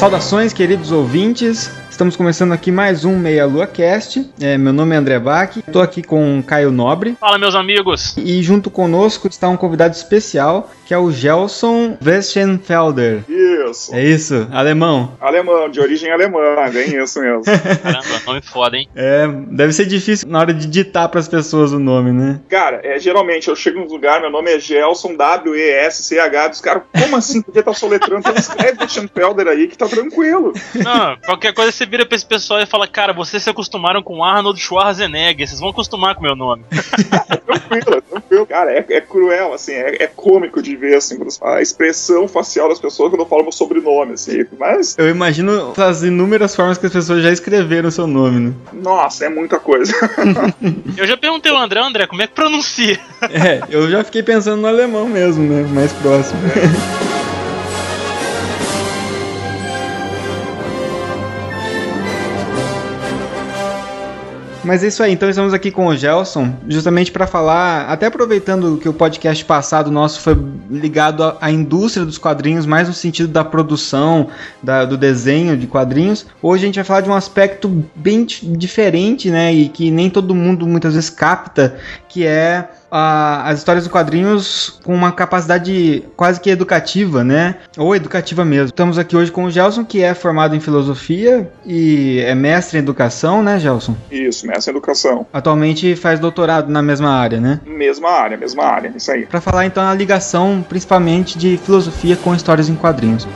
Saudações, queridos ouvintes. Estamos começando aqui mais um Meia Lua Cast. É, meu nome é André Bach. Estou aqui com Caio Nobre. Fala, meus amigos. E junto conosco está um convidado especial, que é o Gelson Westenfelder. Isso. É isso? Alemão. Alemão, de origem alemã, bem isso mesmo. Caramba, nome foda, hein? É, deve ser difícil na hora de ditar para as pessoas o nome, né? Cara, é, geralmente eu chego num lugar, meu nome é Gelson, W-E-S-C-H, dos caras, como assim? Porque tá soletrando? Então escreve Westenfelder aí que tá tranquilo. Não, qualquer coisa você vira pra esse pessoal e fala, cara, vocês se acostumaram com Arnold Schwarzenegger, vocês vão acostumar com o meu nome. tranquilo, é tranquilo. Cara, é, é cruel, assim, é, é cômico de ver, assim, a expressão facial das pessoas quando falam meu sobrenome, assim, mas... Eu imagino as inúmeras formas que as pessoas já escreveram o seu nome, né? Nossa, é muita coisa. eu já perguntei ao André, André, como é que pronuncia? É, eu já fiquei pensando no alemão mesmo, né? Mais próximo. É. Mas é isso aí, então estamos aqui com o Gelson, justamente para falar, até aproveitando que o podcast passado nosso foi ligado à, indústria dos quadrinhos, mais no sentido da produção, da, do desenho de quadrinhos. Hoje a gente vai falar de um aspecto bem diferente, né, e que nem todo mundo muitas vezes capta, que é a, as histórias dos quadrinhos com uma capacidade quase que educativa, né? Ou educativa mesmo. Estamos aqui hoje com o Gelson, que é formado em filosofia e é mestre em educação, né, Gelson? Isso, mestre em educação. Atualmente faz doutorado na mesma área, né? Mesma área, mesma área, isso aí. Para falar então a ligação principalmente de filosofia com histórias em quadrinhos.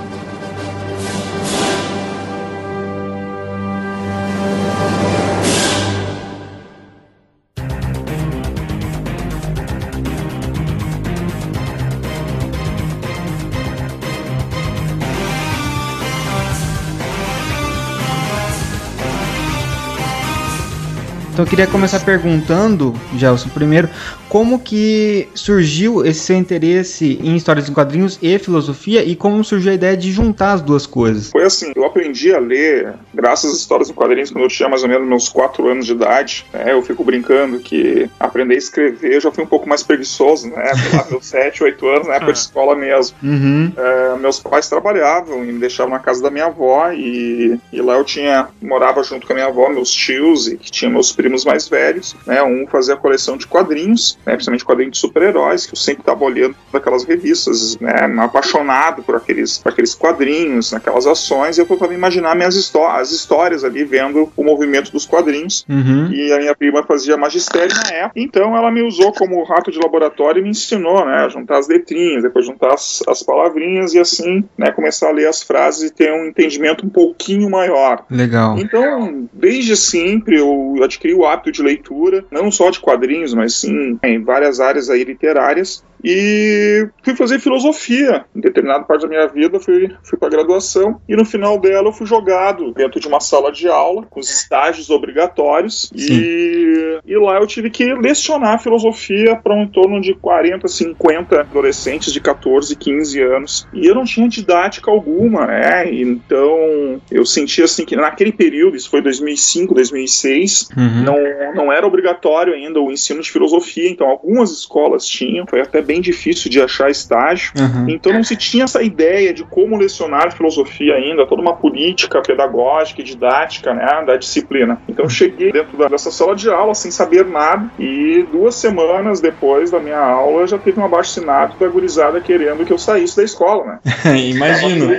Eu queria começar perguntando, Gelson, primeiro, como que surgiu esse seu interesse em histórias em quadrinhos e filosofia e como surgiu a ideia de juntar as duas coisas? Foi assim, eu aprendi a ler graças às histórias em quadrinhos quando eu tinha mais ou menos meus 4 anos de idade. Né? Eu fico brincando que aprender a escrever eu já fui um pouco mais preguiçoso, né? Lá meus 7, 8 anos, na época de escola mesmo. Uhum. É, meus pais trabalhavam e me deixavam na casa da minha avó e, e lá eu tinha, morava junto com a minha avó, meus tios e que tinha meus primos mais velhos, né? Um fazia coleção de quadrinhos, né? Principalmente quadrinhos de super-heróis, que eu sempre estava olhando aquelas revistas, né? Apaixonado por aqueles, por aqueles quadrinhos, naquelas ações, e eu tentava imaginar minhas histó as histórias ali, vendo o movimento dos quadrinhos. Uhum. E a minha prima fazia magistério na época, então ela me usou como rato de laboratório e me ensinou, né? A juntar as letrinhas, depois juntar as, as palavrinhas e assim, né? Começar a ler as frases e ter um entendimento um pouquinho maior. Legal. Então, desde sempre eu adquiri o hábito de leitura, não só de quadrinhos, mas sim em várias áreas aí literárias. E fui fazer filosofia. Em determinada parte da minha vida, fui, fui para graduação. E no final dela, eu fui jogado dentro de uma sala de aula, com os estágios obrigatórios. E, e lá eu tive que lecionar filosofia para um torno de 40, 50 adolescentes de 14, 15 anos. E eu não tinha didática alguma, né? Então eu senti assim que naquele período, isso foi 2005, 2006, Uhum. não, não era obrigatório ainda o ensino de filosofia. Então algumas escolas tinham, foi até bem difícil de achar estágio. Uhum. Então não se tinha essa ideia de como lecionar filosofia ainda, toda uma política pedagógica e didática né, da disciplina. Então eu cheguei dentro da- dessa sala de aula sem saber nada e duas semanas depois da minha aula já teve um abaixo assinado da gurizada querendo que eu saísse da escola, né? Imagino.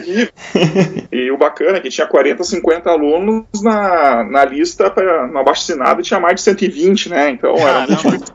E o bacana é que tinha 40, 50 alunos na, na lista pra, no abaixo assinado e tinha mais de 120, né? Então era muito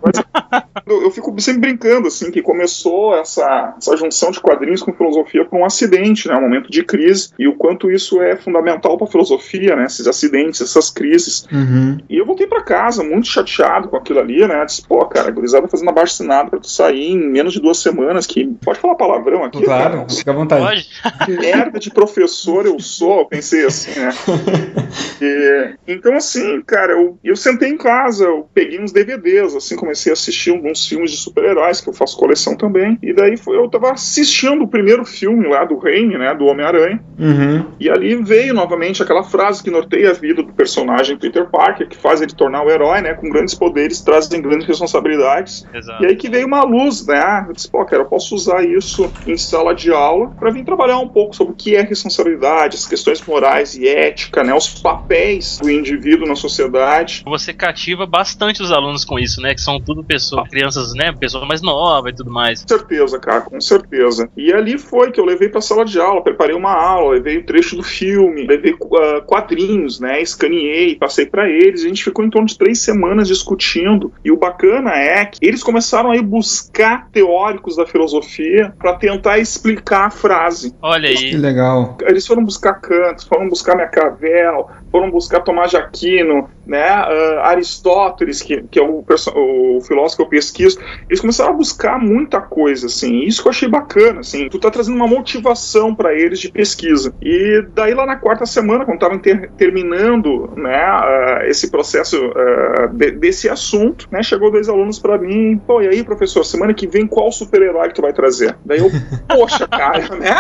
eu fico sempre brincando, assim, que começou essa, essa junção de quadrinhos com filosofia por um acidente, né, um momento de crise, e o quanto isso é fundamental para a filosofia, né, esses acidentes, essas crises. Uhum. E eu voltei para casa muito chateado com aquilo ali, né, disse, pô, cara, a gurizada fazendo abaixo assinado para tu sair em menos de duas semanas, que pode falar palavrão aqui? Claro, cara? fica à vontade. Pode? Que merda de professor eu sou, eu pensei assim, né. E, então, assim, cara, eu, eu sentei em casa, eu peguei uns DVDs, assim, comecei a assistir alguns filmes de super-heróis, que eu faço coleção também, e daí foi, eu tava assistindo o primeiro filme lá do Raimi, né, do Homem-Aranha, Uhum. e ali veio novamente aquela frase que norteia a vida do personagem Peter Parker, que faz ele tornar o herói, né, com grandes poderes trazem grandes responsabilidades, Exato. e aí que veio uma luz, né? Eu disse, pô, cara, eu posso usar isso em sala de aula para vir trabalhar um pouco sobre o que é responsabilidade, as questões morais e ética, né? Os papéis do indivíduo na sociedade. Você cativa bastante os alunos com isso, né? Que são tudo pessoas, crianças, né? Pessoa mais nova e tudo mais. Com certeza, cara, com certeza. E ali foi que eu levei pra sala de aula, preparei uma aula, levei o trecho do filme, levei ah, quadrinhos, né? Escaneei, passei pra eles. A gente ficou em torno de três semanas discutindo. E o bacana é que eles começaram a ir buscar teóricos da filosofia para tentar explicar a frase. Olha Que aí. legal. Eles foram buscar Kant, foram buscar Maquiavel, foram buscar Tomás de Aquino, né, ah, Aristóteles, que, que é o, o filósofo que eu pesquiso. Eles começaram a buscar muita coisa, assim. Isso que eu achei bacana, assim. Tu tá trazendo uma motivação para eles de pesquisa. E daí lá na quarta semana, quando estavam ter, terminando, né, ah, esse processo ah, de- desse assunto, né, chegou dois alunos para mim, pô, e aí, professor, semana que vem qual super-herói que tu vai trazer? Daí eu, poxa, cara, né?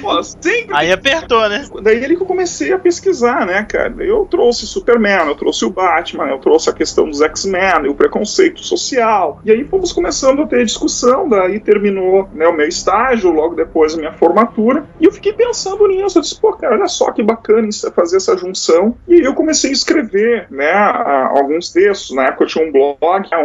Pô, sempre Aí apertou, né? Daí ele que eu comecei a pesquisar, né, cara? Eu trouxe Superman, eu trouxe o Batman, eu trouxe a questão dos X-Men, o preconceito social. E aí fomos começando a ter discussão, daí terminou né, o meu estágio, logo depois a minha formatura. E eu fiquei pensando nisso, eu disse, pô, cara, olha só que bacana isso, fazer essa junção. E aí eu comecei a escrever, né, alguns textos. Na época eu tinha um blog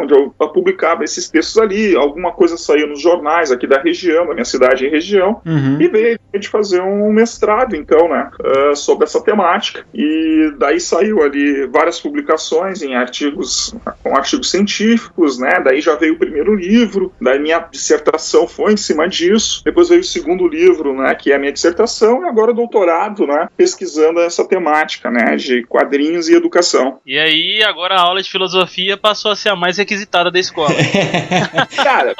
onde eu publicava esses textos ali, alguma coisa saía nos jornais aqui da região, da minha cidade e região. Uhum. E veio de fazer um mestrado, então, né, ah, sobre essa temática. E daí saiu ali várias publicações em artigos, com artigos científicos, né, daí já veio o primeiro livro, daí minha dissertação foi em cima disso, depois veio o segundo livro, né, que é a minha dissertação, e agora o doutorado, né, pesquisando essa temática, né, de quadrinhos e educação. E aí, agora a aula de filosofia passou a ser a mais requisitada da escola. Cara,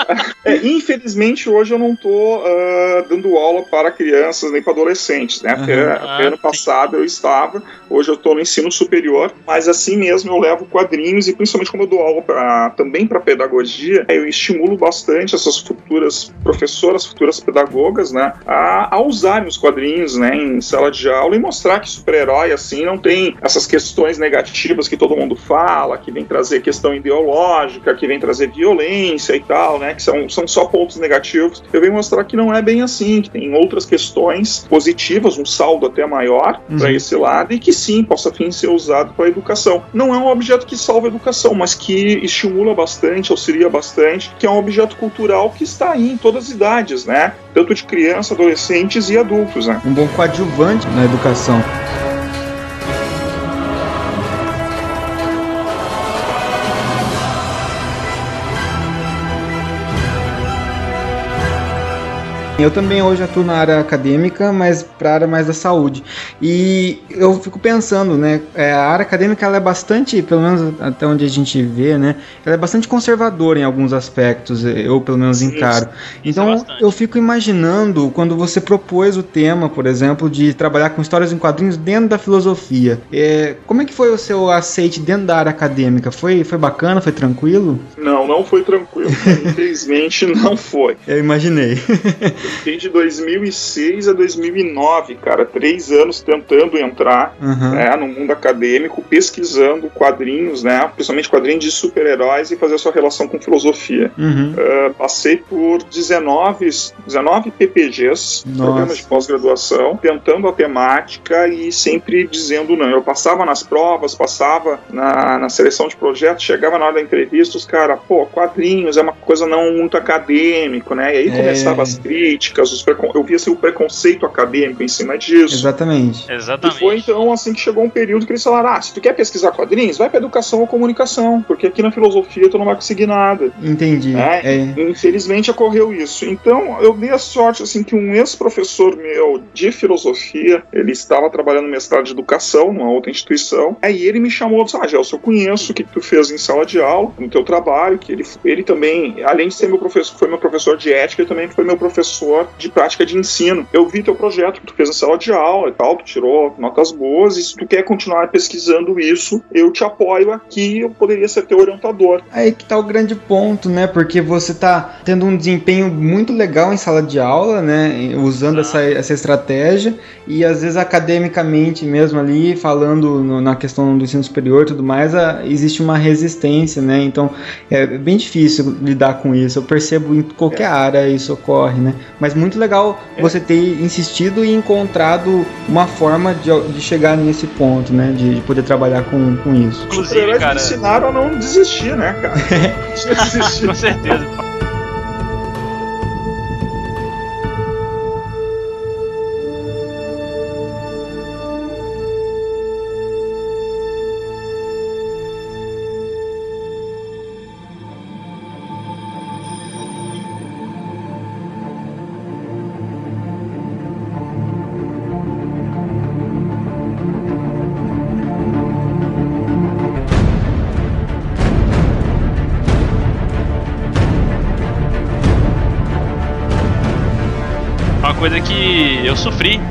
é, infelizmente hoje eu não tô ah, dando aula para crianças nem para adolescentes, né? Até, Aham. até Ah, ano sim. passado eu estava, hoje eu tô no ensino superior, mas assim mesmo eu levo quadrinhos e principalmente como eu dou aula pra, também para pedagogia, eu estimulo bastante essas futuras professoras, futuras pedagogas, né, a, a usarem os quadrinhos, né, em sala de aula e mostrar que super-herói assim não tem essas questões negativas que todo mundo fala, que vem trazer questão ideológica, que vem trazer violência e tal, né? Que são, são só pontos negativos. Eu venho mostrar que não é bem assim, que tem outras questões positivas, um saldo até maior Uhum. para esse lado, e que sim, possa fim ser usado para educação. Não é um objeto que salva a educação, mas que estimula bastante, auxilia bastante, que é um objeto cultural que está aí em todas as idades, né? Tanto de crianças, adolescentes e adultos, né? Um bom coadjuvante na educação. Eu também hoje atuo na área acadêmica, mas para a área mais da saúde. E eu fico pensando, né? é, a área acadêmica ela é bastante, pelo menos até onde a gente vê, né? Ela é bastante conservadora em alguns aspectos, eu pelo menos encaro. Isso Então é eu fico imaginando quando você propôs o tema, por exemplo, de trabalhar com histórias em quadrinhos dentro da filosofia. É, como é que foi o seu aceite dentro da área acadêmica? Foi, foi bacana? Foi tranquilo? Não, não foi tranquilo. Infelizmente não foi. Eu imaginei. Fiquei de 2006 a 2009, cara, três anos tentando entrar Aham. né, no mundo acadêmico, pesquisando quadrinhos, né, principalmente quadrinhos de super-heróis e fazer a sua relação com filosofia. Uhum. Uh, passei por 19, 19 PPGs, Nossa. programas de pós-graduação, tentando a temática e sempre dizendo não. Eu passava nas provas, passava na, na seleção de projetos, chegava na hora da entrevista, os caras, pô, quadrinhos é uma coisa não muito acadêmico, né? E aí É. começava as críticas, críticas, os precon... eu via assim, o preconceito acadêmico em cima disso. Exatamente. Exatamente. E foi então assim que chegou um período que eles falaram: ah, se tu quer pesquisar quadrinhos, vai para educação ou comunicação, porque aqui na filosofia tu não vai conseguir nada. Entendi. É, É. Infelizmente ocorreu isso. Então eu dei a sorte assim que um ex-professor meu de filosofia, ele estava trabalhando no mestrado de educação numa outra instituição, aí ele me chamou e disse: Ah, Gelson, eu conheço o que tu fez em sala de aula, no teu trabalho, que ele, ele também, além de ser meu professor, foi meu professor de ética, ele também foi meu professor de prática de ensino. Eu vi teu projeto que tu fez em sala de aula e tal, tu tirou notas boas, e se tu quer continuar pesquisando isso, eu te apoio aqui, eu poderia ser teu orientador. Aí que tá o grande ponto, né? Porque você tá tendo um desempenho muito legal em sala de aula, né? Usando essa, essa estratégia e às vezes academicamente mesmo ali, falando no- na questão do ensino superior e tudo mais, a- existe uma resistência, né? Então é bem difícil lidar com isso. Eu percebo em qualquer área isso ocorre, né? Mas muito legal você ter insistido e encontrado uma forma de, de chegar nesse ponto, né? De, de poder trabalhar com, com isso. Os Inclusive, cara. ensinaram a não desistir, né, cara? Não desistir. Com certeza.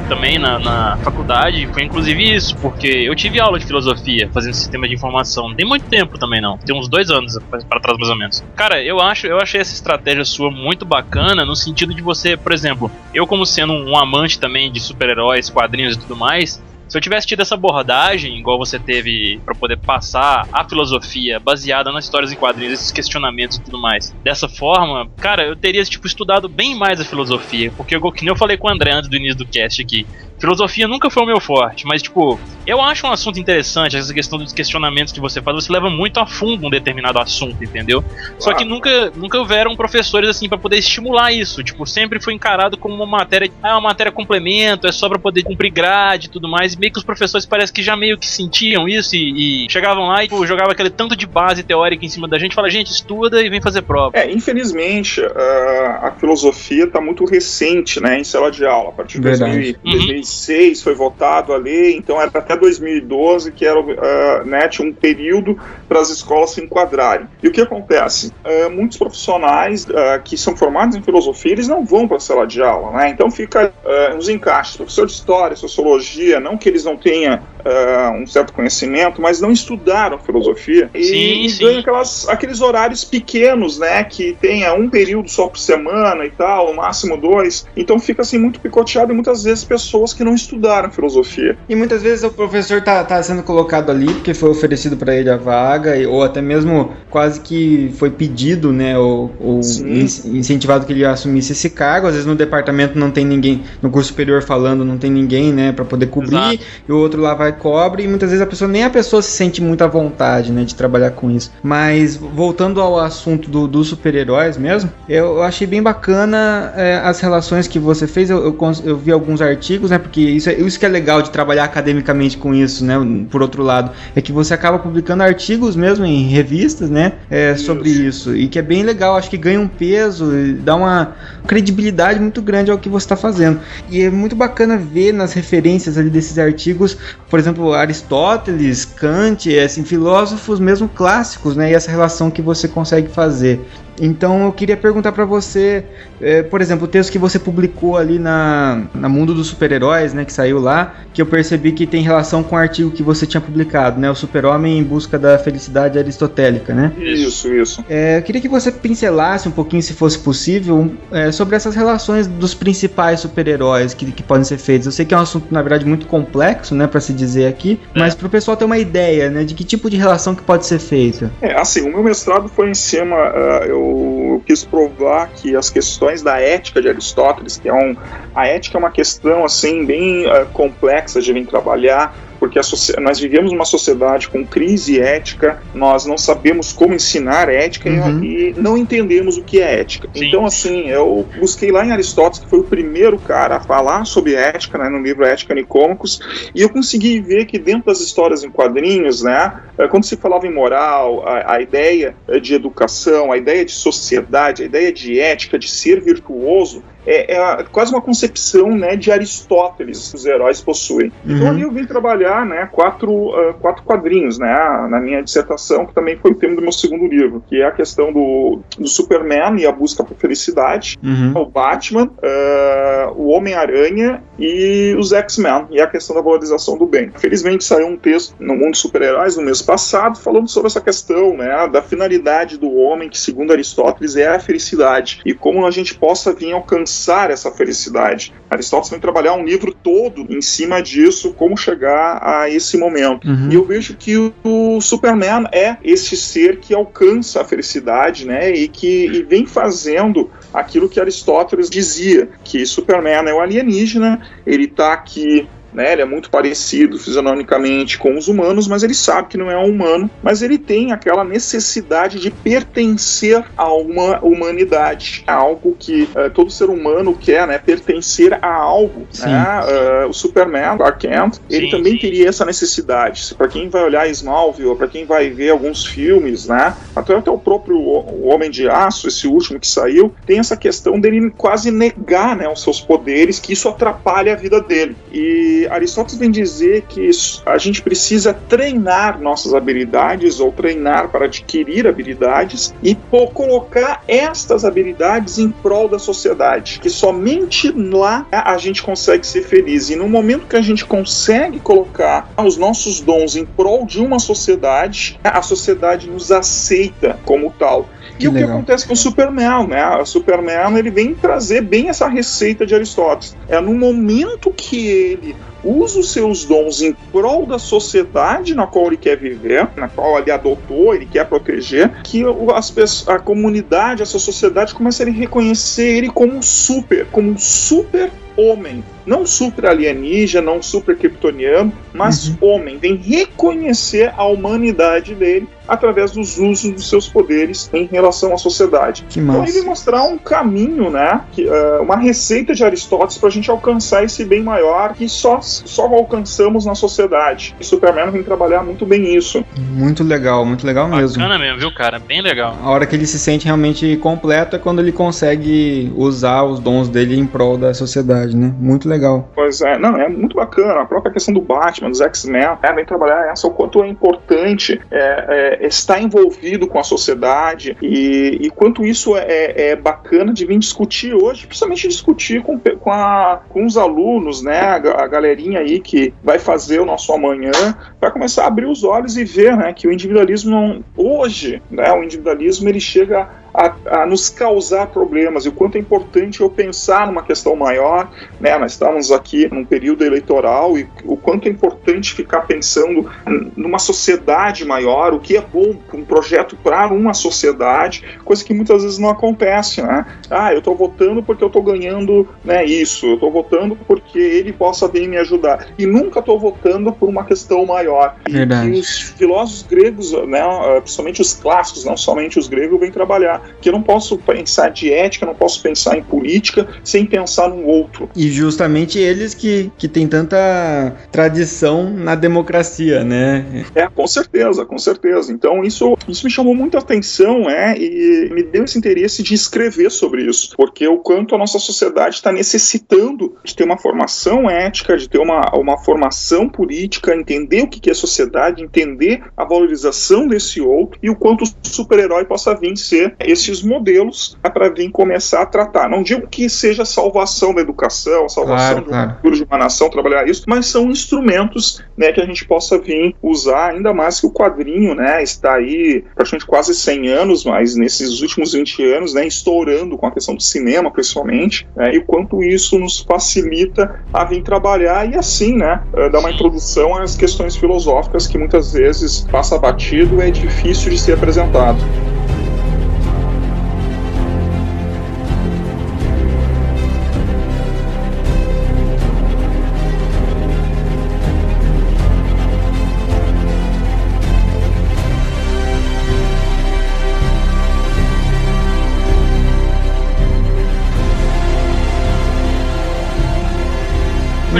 Também na, na faculdade foi inclusive isso, porque eu tive aula de filosofia fazendo sistema de informação. Não tem muito tempo também não, tem uns dois anos para trás mais ou menos. Cara, eu acho, eu achei essa estratégia sua muito bacana no sentido de você, por exemplo, eu como sendo um amante também de super-heróis, quadrinhos e tudo mais, se eu tivesse tido essa abordagem, igual você teve pra poder passar a filosofia baseada nas histórias em quadrinhos, esses questionamentos e tudo mais, dessa forma, cara, eu teria tipo estudado bem mais a filosofia, porque nem eu falei com o André antes do início do cast aqui, filosofia nunca foi o meu forte, mas tipo, eu acho um assunto interessante essa questão dos questionamentos que você faz, você leva muito a fundo um determinado assunto, entendeu? Só que nunca, nunca houveram professores assim pra poder estimular isso, tipo, sempre foi encarado como uma matéria, ah, é uma matéria complemento, é só pra poder cumprir grade e tudo mais, e meio que os professores parece que já meio que sentiam isso e, e chegavam lá e tipo, jogavam aquele tanto de base teórica em cima da gente, fala, gente, estuda e vem fazer prova. É, infelizmente, ah, a filosofia está muito recente, né, em sala de aula. A partir de Verdade. 2000 Uhum. 2006 foi votado a lei, então era até 2012 que era, ah, né, um período para as escolas se enquadrarem. E o que acontece? Ah, muitos profissionais ah, que são formados em filosofia, eles não vão para a sala de aula, né? Então fica ah, uns encaixes. Professor de história, sociologia, não que eles não tenham ah, um certo conhecimento, mas não estudaram filosofia e, Sim, e sim. ganham aquelas, aqueles horários pequenos, né? Que tenha um período só por semana e tal, no máximo dois. Então fica assim muito picoteado e muitas vezes pessoas que não estudaram filosofia. E muitas vezes o professor tá, tá sendo colocado ali porque foi oferecido para ele a vaga, e- ou até mesmo quase que foi pedido, né, ou, ou in- incentivado que ele assumisse esse cargo. Às vezes no departamento não tem ninguém, no curso superior falando, não tem ninguém, né, para poder cobrir, Exato. e o outro lá vai cobre, e muitas vezes a pessoa, nem a pessoa se sente muito à vontade, né, de trabalhar com isso. Mas voltando ao assunto do- dos super-heróis mesmo, eu, achei bem bacana é, as relações que você fez. Eu, eu, eu vi alguns artigos, né? Porque isso, é- isso que é legal de trabalhar academicamente com isso, né? Por outro lado, é que você acaba publicando artigos mesmo em revistas, né? é, sobre isso. E que é bem legal, acho que ganha um peso e dá uma credibilidade muito grande ao que você está fazendo. E é muito bacana ver nas referências ali desses artigos, por exemplo, Aristóteles, Kant, assim, filósofos mesmo clássicos, né? E essa relação que você consegue fazer. Então eu queria perguntar para você, é, por exemplo, o texto que você publicou ali na, na Mundo dos Super-Heróis, né, que saiu lá, que eu percebi que tem relação com o artigo que você tinha publicado, né, o Super-Homem em busca da felicidade aristotélica, né? Isso, isso. É, eu queria que você pincelasse um pouquinho, se fosse possível, é, sobre essas relações dos principais super-heróis que, que podem ser feitos. Eu sei que é um assunto, na verdade, muito complexo, né, para se dizer aqui, mas para o pessoal ter uma ideia, né, de que tipo de relação que pode ser feita. É, assim, o meu mestrado foi em cima, ah, eu, eu quis provar que as questões da ética de Aristóteles, que é um, a ética é uma questão, assim, bem ah, complexa de vir trabalhar, porque nós vivemos uma sociedade com crise ética, nós não sabemos como ensinar ética uhum. e, não entendemos o que é ética. Sim. Então, assim, eu busquei lá em Aristóteles, que foi o primeiro cara a falar sobre ética, né, no livro Ética Nicômacos, e eu consegui ver que dentro das histórias em quadrinhos, né, eh, quando se falava em moral, a, a ideia de educação, a ideia de sociedade, a ideia de ética, de ser virtuoso, é, é, quase uma concepção né, de Aristóteles que os heróis possuem. Então, uhum. Então ali eu vim trabalhar né, quatro, uh, quatro quadrinhos né, na minha dissertação, que também foi o tema do meu segundo livro, que é a questão do, do Superman e a busca por felicidade, uhum. o Batman, uh, o Homem-Aranha e os X-Men, e a questão da valorização do bem. Felizmente saiu um texto no Mundo dos Super-Heróis no mês passado falando sobre essa questão né, da finalidade do homem, que segundo Aristóteles é a felicidade, e como a gente possa vir alcançar alcançar essa felicidade. Aristóteles vai trabalhar um livro todo em cima disso, como chegar a esse momento. Uhum. E eu vejo que o Superman é esse ser que alcança a felicidade, né? E que e vem fazendo aquilo que Aristóteles dizia, que Superman é o alienígena, ele está aqui né? Ele é muito parecido fisionomicamente com os humanos, mas ele sabe que não é um humano, mas ele tem aquela necessidade de pertencer a uma humanidade, a algo que uh, todo ser humano quer, né? Pertencer a algo. Né? Uh, o Superman, Clark Kent, ele sim, também sim. teria essa necessidade. Para quem vai olhar Smallville, para quem vai ver alguns filmes, né? Até, até o próprio o Homem de Aço, esse último que saiu, tem essa questão dele quase negar, né, os seus poderes, que isso atrapalha a vida dele. E Aristóteles vem dizer que a gente precisa treinar nossas habilidades ou treinar para adquirir habilidades e colocar estas habilidades em prol da sociedade, que somente lá a gente consegue ser feliz. E no momento que a gente consegue colocar os nossos dons em prol de uma sociedade, a sociedade nos aceita como tal. Que e legal. o que acontece com o Superman, né? O Superman ele vem trazer bem essa receita de Aristóteles. É no momento que ele usa os seus dons em prol da sociedade na qual ele quer viver, na qual ele adotou, ele quer proteger, que as pessoas, a comunidade, essa sociedade começa a reconhecer ele como super, como super homem, não super alienígena, não super kryptoniano, mas uhum. homem, vem reconhecer a humanidade dele através dos usos dos seus poderes em relação à sociedade. Que então ele mostrar um caminho, né, que, uh, uma receita de Aristóteles para a gente alcançar esse bem maior que só, só alcançamos na sociedade. E Superman vem trabalhar muito bem isso. Muito legal, muito legal mesmo. Bacana mesmo, viu, cara? Bem legal. A hora que ele se sente realmente completo é quando ele consegue usar os dons dele em prol da sociedade, né? Muito legal. Pois é, não, é muito bacana. A própria questão do Batman, dos X-Men, é, vem trabalhar essa, o quanto é importante é, é está envolvido com a sociedade e, e quanto isso é, é, é, bacana de vir discutir hoje, principalmente discutir com, com, a, com os alunos, né, a, a, galerinha aí que vai fazer o nosso amanhã, vai começar a abrir os olhos e ver né, que o individualismo não, hoje, né, o individualismo ele chega a, a, nos causar problemas e o quanto é importante eu pensar numa questão maior, né? Nós estamos aqui num período eleitoral e o quanto é importante ficar pensando numa sociedade maior, o que é bom, um projeto para uma sociedade, coisa que muitas vezes não acontece, né? Ah, eu estou votando porque eu estou ganhando, né? Isso, eu estou votando porque ele possa vir me ajudar e nunca estou votando por uma questão maior. Verdade. E os filósofos gregos, né? Principalmente os clássicos, não somente os gregos, vêm trabalhar que eu não posso pensar de ética, não posso pensar em política sem pensar no outro. E justamente eles que, que têm tanta tradição na democracia, né? É, com certeza, com certeza. Então isso, isso me chamou muita atenção, é, e me deu esse interesse de escrever sobre isso, porque o quanto a nossa sociedade está necessitando de ter uma formação ética, de ter uma, uma formação política, entender o que é sociedade, entender a valorização desse outro e o quanto o super-herói possa vir ser esses modelos para vir começar a tratar. Não digo que seja salvação da educação, salvação claro, de, claro. de uma nação, trabalhar isso, mas são instrumentos né, que a gente possa vir usar, ainda mais que o quadrinho né, está aí praticamente quase 100 anos, mas nesses últimos 20 anos, né, estourando com a questão do cinema, principalmente, né, e o quanto isso nos facilita a vir trabalhar e assim, né, eh, dar uma introdução às questões filosóficas que muitas vezes passa batido e é difícil de ser apresentado.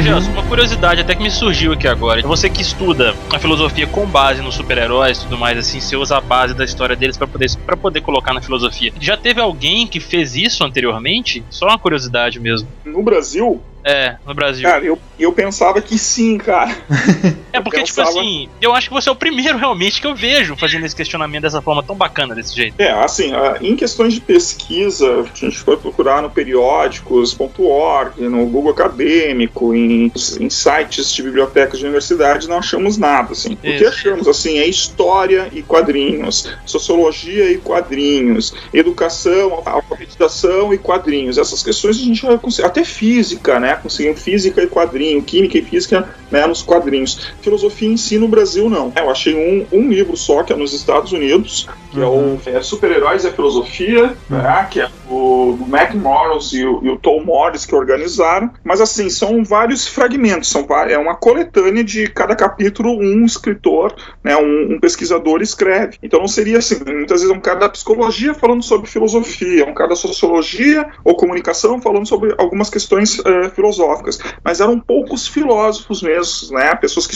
Gelson, uma curiosidade até que me surgiu aqui agora. Você que estuda a filosofia com base nos super-heróis e tudo mais, assim, você usa a base da história deles para poder, pra poder colocar na filosofia. Já teve alguém que fez isso anteriormente? Só uma curiosidade mesmo. No Brasil, É, no Brasil. cara, eu, eu pensava que sim, cara. é porque, tipo pensava- assim, eu acho que você é o primeiro realmente que eu vejo fazendo esse questionamento dessa forma tão bacana desse jeito. É, assim, em questões de pesquisa, a gente foi procurar no periódicos.org, no Google Acadêmico, em, em sites de bibliotecas de universidade, não achamos nada, assim. O que Isso. achamos, assim, é história e quadrinhos, sociologia e quadrinhos, educação, alfabetização e quadrinhos. Essas questões a gente já conseguiu, até física, né? Conseguimos física e quadrinho, química e física, né, nos quadrinhos. Filosofia em si no Brasil, não. Eu achei um, um livro só, que é nos Estados Unidos, que é o é, Super-Heróis e a Filosofia, né, que é o Mac Morris e o, e o Tom Morris que organizaram. Mas, assim, são vários fragmentos, são, é uma coletânea de cada capítulo, um escritor, né, um, um pesquisador escreve. Então não seria assim, muitas vezes é um cara da psicologia falando sobre filosofia, um cara da sociologia ou comunicação falando sobre algumas questões eh, filosóficas. Mas eram poucos filósofos mesmo, né, pessoas que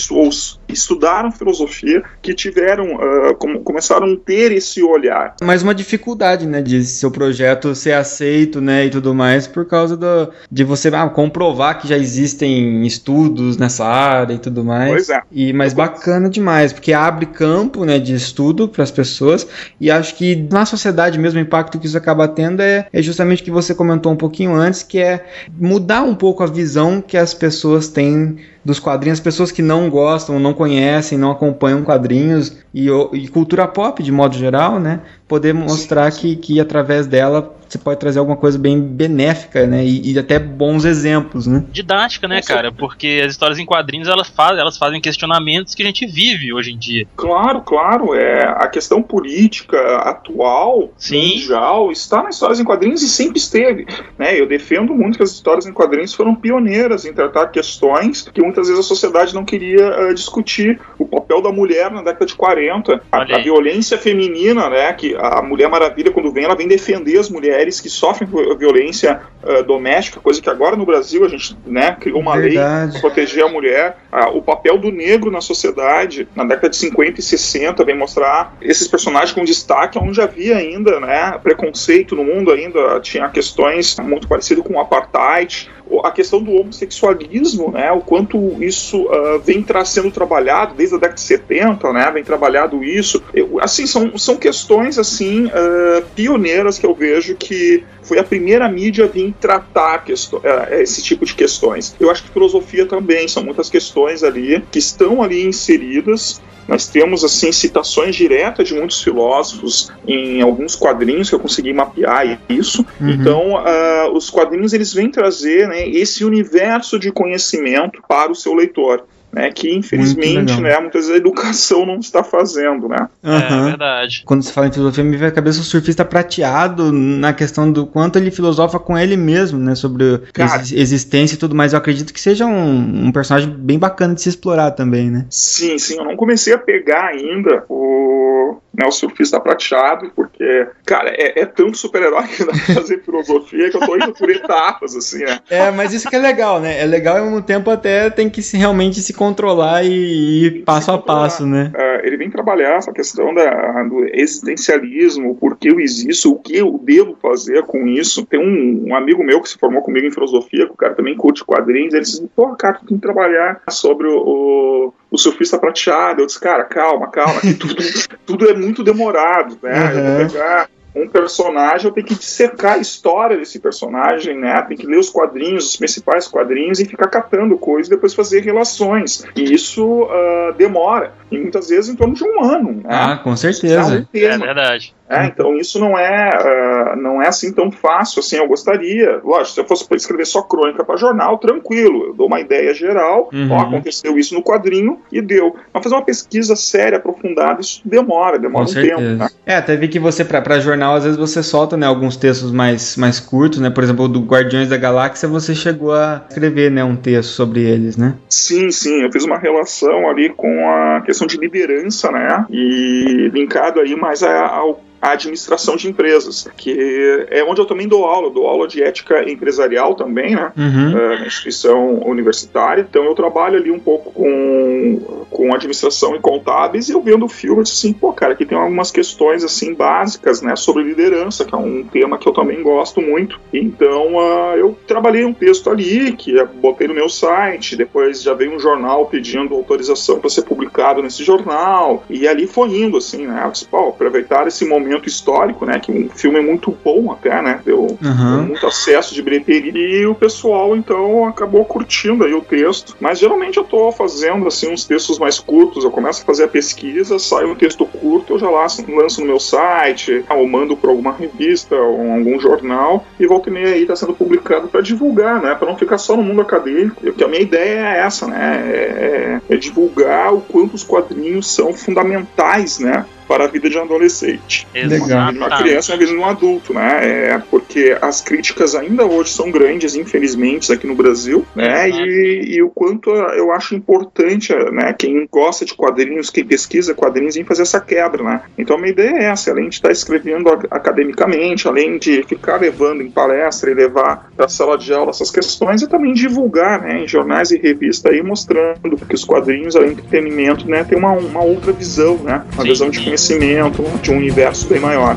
estudaram filosofia, que tiveram, ah, como- começaram a ter esse olhar. Mas uma dificuldade, né, de seu projeto ser aceito, né, e tudo mais, por causa do, de você ah, comprovar que já existem estudos nessa área e tudo mais. Pois é. E, mas bacana demais, porque abre campo né, de estudo para as pessoas, e acho que na sociedade mesmo o impacto que isso acaba tendo é, é justamente o que você comentou um pouquinho antes, que é mudar um pouco a visão que as pessoas têm dos quadrinhos, as pessoas que não gostam, não conhecem, não acompanham quadrinhos e, e cultura pop de modo geral, né? Poder mostrar que, que através dela você pode trazer alguma coisa bem benéfica, né? E, e até bons exemplos, né? Didática, né, cara? Porque as histórias em quadrinhos elas fazem, elas fazem questionamentos que a gente vive hoje em dia. Claro, claro, é a questão política atual, Sim. mundial, está nas histórias em quadrinhos e sempre esteve. Né? Eu defendo muito que as histórias em quadrinhos foram pioneiras em tratar questões que muitas vezes a sociedade não queria eh, discutir. O papel da mulher na década de 40, a, a violência feminina, né? Que a Mulher Maravilha, quando vem, ela vem defender as mulheres que sofrem vi- violência eh, doméstica, coisa que agora no Brasil a gente né, criou uma lei Verdade. para proteger a mulher. Ah, o papel do negro na sociedade, na década de 50 e 60, vem mostrar esses personagens com destaque, onde havia ainda né, preconceito no mundo, ainda tinha questões muito parecidas com o apartheid. A questão do homossexualismo, né, o quanto isso ah, vem tra sendo trabalhado desde a década de 70, né, vem trabalhado isso. Eu- assim, são, são questões assim ah, pioneiras que eu vejo que foi a primeira mídia a vir tratar questo- eh, esse tipo de questões. Eu acho que filosofia também, são muitas questões ali que estão ali inseridas. Nós temos assim citações diretas de muitos filósofos em alguns quadrinhos que eu consegui mapear isso. Uhum. Então, ah, os quadrinhos eles vêm trazer né, esse universo de conhecimento para o seu leitor. Né, que infelizmente né, muitas vezes a educação não está fazendo, né? É Aham. verdade. Quando se fala em filosofia, me vem à cabeça o surfista prateado na questão do quanto ele filosofa com ele mesmo, né? Sobre Cara. exi- existência e tudo mais. Eu acredito que seja um, um personagem bem bacana de se explorar também, né? Sim, sim, eu não comecei a pegar ainda o, né, o surfista prateado, porque, cara, é, é tanto super-herói que dá pra fazer filosofia que eu tô indo por etapas, assim, né? É, mas isso que é legal, né? É legal e ao mesmo tempo até tem que se, realmente se controlar e ir passo a controlar. passo, né? Ah, ele vem trabalhar essa questão da, do existencialismo, o porquê eu existo, o que eu devo fazer com isso. Tem um, um amigo meu que se formou comigo em filosofia, que o cara também curte quadrinhos, ele disse, pô, cara, tu tem que trabalhar sobre o, o, o surfista prateado. Eu disse, cara, calma, calma, que tudo, tudo é muito demorado, né? Eu Uhum. vou pegar um personagem, eu tenho que dissecar a história desse personagem, né? Tem que ler os quadrinhos, os principais quadrinhos e ficar catando coisas e depois fazer relações. E isso ah, demora, e muitas vezes em torno de um ano, né? Ah, com um certeza. É tema. verdade. É, então isso não é ah, não é assim tão fácil assim. Eu gostaria, lógico, se eu fosse escrever só crônica para jornal, tranquilo, eu dou uma ideia geral, Uhum. ó, aconteceu isso no quadrinho e deu. Mas fazer uma pesquisa séria, aprofundada, isso demora, demora Com um tempo. certeza. Né? É, até vi que você, pra, pra jornal, às vezes você solta, né, alguns textos mais, mais curtos, né? Por exemplo, do Guardiões da Galáxia, você chegou a escrever, né, um texto sobre eles, né? Sim, sim, eu fiz uma relação ali com a questão de liderança, né? E linkado aí mais ao a administração de empresas, que é onde eu também dou aula, dou aula de ética empresarial também, né, uhum. uh, na instituição universitária, então eu trabalho ali um pouco com, com administração e contábeis e eu vendo o filme assim, pô, cara, aqui tem algumas questões assim básicas, né, sobre liderança, que é um tema que eu também gosto muito, então uh, eu trabalhei um texto ali, que botei no meu site, depois já veio um jornal pedindo autorização para ser publicado nesse jornal, e ali foi indo, assim, né? Eu disse, pô, aproveitar esse momento histórico, né? Que um filme é muito bom até, né? Deu uhum. muito acesso de bilheteria, e o pessoal, então, acabou curtindo aí o texto. Mas geralmente eu tô fazendo, assim, uns textos mais curtos, eu começo a fazer a pesquisa, sai um texto curto, eu já lanço, lanço no meu site, ou mando para alguma revista ou algum jornal, e volta e meia aí tá sendo publicado para divulgar, né? Para não ficar só no mundo acadêmico. Porque a minha ideia é essa, né? É, é divulgar o quanto os quadrinhos são fundamentais, né? Para a vida de um adolescente. Legal. Uma criança e uma vida de um adulto, né? É porque as críticas ainda hoje são grandes, infelizmente, aqui no Brasil, né? E, e, o quanto eu acho importante, né? Quem gosta de quadrinhos, quem pesquisa quadrinhos, em fazer essa quebra, né? Então a minha ideia é essa, além de estar escrevendo academicamente, além de ficar levando em palestra e levar para a sala de aula essas questões, é também divulgar, né? Em jornais e revistas aí mostrando que os quadrinhos, além do entretenimento, né? Tem uma, uma outra visão, né? Uma Sim. visão de conhecimento de um universo bem maior.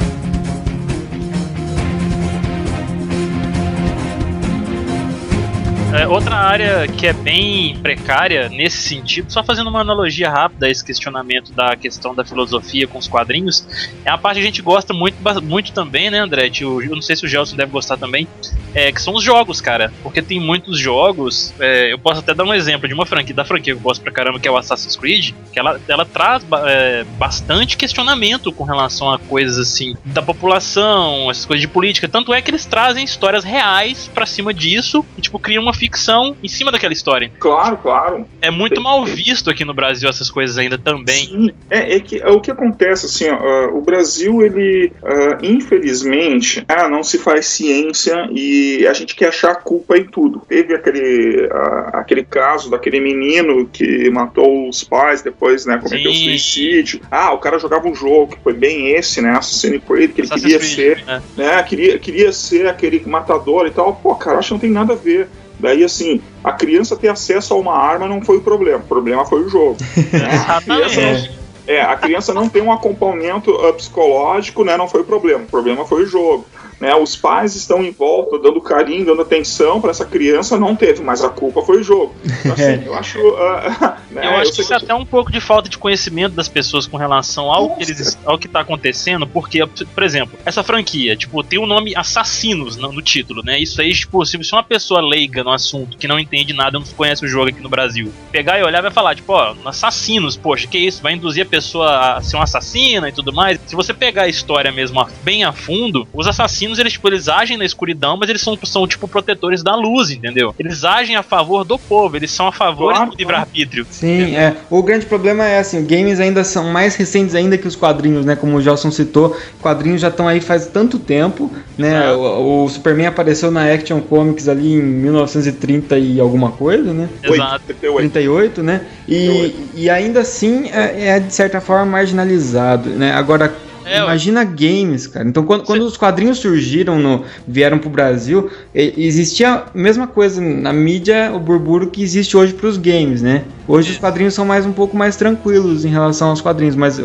É, outra área que é bem precária nesse sentido, só fazendo uma analogia rápida a esse questionamento da questão da filosofia com os quadrinhos, é a parte que a gente gosta muito, muito também, né, André? Eu, não sei se o Gelson deve gostar também, é, que são os jogos, cara. Porque tem muitos jogos, é, eu posso até dar um exemplo de uma franquia, da franquia que eu gosto pra caramba, que é o Assassin's Creed, que ela, ela traz é, bastante questionamento com relação a coisas assim, da população, essas coisas de política. Tanto é que eles trazem histórias reais para cima disso e, tipo, criam uma ficção em cima daquela história. Claro, claro. É muito mal visto aqui no Brasil essas coisas ainda também. Sim, é, é que é o que acontece assim, ó, uh, o Brasil ele uh, infelizmente, ah, não se faz ciência e a gente quer achar culpa em tudo. Teve aquele uh, aquele caso daquele menino que matou os pais, depois, né, cometeu Sim. suicídio. Ah, o cara jogava um jogo que foi bem esse, né, Assassin's Creed, que ele Assassin's queria Creed, ser, né? né, queria queria ser aquele matador e tal. Pô, cara, acho que não tem nada a ver. Daí, assim, a criança ter acesso a uma arma não foi o problema, o problema foi o jogo. Né? A criança não, é, a criança não tem um acompanhamento uh, psicológico, né? Não foi o problema, o problema foi o jogo. Né, os pais estão em volta, dando carinho, dando atenção para essa criança, não teve, mas a culpa foi o jogo. Então, assim, é. eu acho. Uh, né, eu acho eu que isso é até um pouco de falta de conhecimento das pessoas com relação ao Nossa. que eles, ao que está acontecendo, porque, por exemplo, essa franquia, tipo, tem o nome Assassinos no, no, título, né? Isso aí, tipo, se uma pessoa leiga no assunto, que não entende nada, não conhece o jogo aqui no Brasil, pegar e olhar vai falar, tipo, ó, assassinos, poxa, que isso? Vai induzir a pessoa a ser uma assassina e tudo mais. Se você pegar a história mesmo bem a fundo, os assassinos assassinos, eles, tipo, eles agem na escuridão, mas eles são, são, tipo, protetores da luz, entendeu? Eles agem a favor do povo, eles são a favor claro, do livre-arbítrio. Sim, entendeu? é. O grande problema é, assim, games ainda são mais recentes ainda que os quadrinhos, né? Como o Gelson citou, quadrinhos já estão aí faz tanto tempo, né? O, o, Superman apareceu na Action Comics ali em 1930 e alguma coisa, né? Exato. 38, né? E, e ainda assim é, é de certa forma marginalizado, né? Agora é, Imagina games, cara. Então, quando, quando os quadrinhos surgiram, no, vieram pro Brasil, existia a mesma coisa na mídia, o burburo que existe hoje pros games, né? Hoje os quadrinhos são mais um pouco mais tranquilos em relação aos quadrinhos, mas é,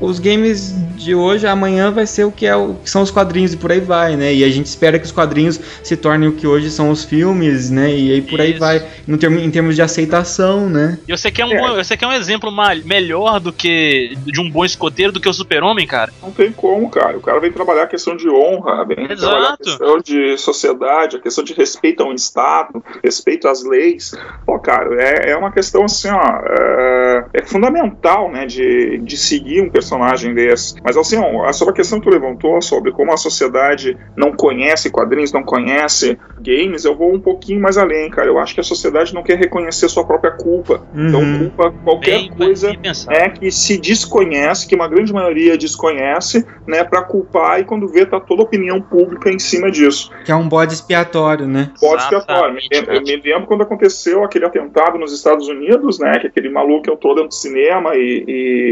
os games de hoje, amanhã vai ser o que, é, o que são os quadrinhos e por aí vai, né? E a gente espera que os quadrinhos se tornem o que hoje são os filmes, né? E aí por Isso. aí vai, no termo, em termos de aceitação, né? E você quer um, é. você quer um exemplo melhor do que de um bom escoteiro do que o super-homem, cara? Cara. Não tem como, cara. O cara vem trabalhar a questão de honra, vem Exato. trabalhar a questão de sociedade, a questão de respeito ao Estado, respeito às leis. Pô, cara, é, é uma questão assim, ó, é, é, fundamental, né, de, de seguir um personagem desse. Mas assim, ó, sobre a questão que tu levantou sobre como a sociedade não conhece quadrinhos, não conhece games, eu vou um pouquinho mais além, cara. Eu acho que a sociedade não quer reconhecer sua própria culpa. Então, uhum. Então, culpa qualquer bem, coisa é que se desconhece, que uma grande maioria desconhece conhece, né, para culpar e quando vê tá toda a opinião pública em cima disso. Que é um bode expiatório, né? Bode expiatório. Eu me lembro quando aconteceu aquele atentado nos Estados Unidos, né, que aquele maluco entrou dentro de cinema e,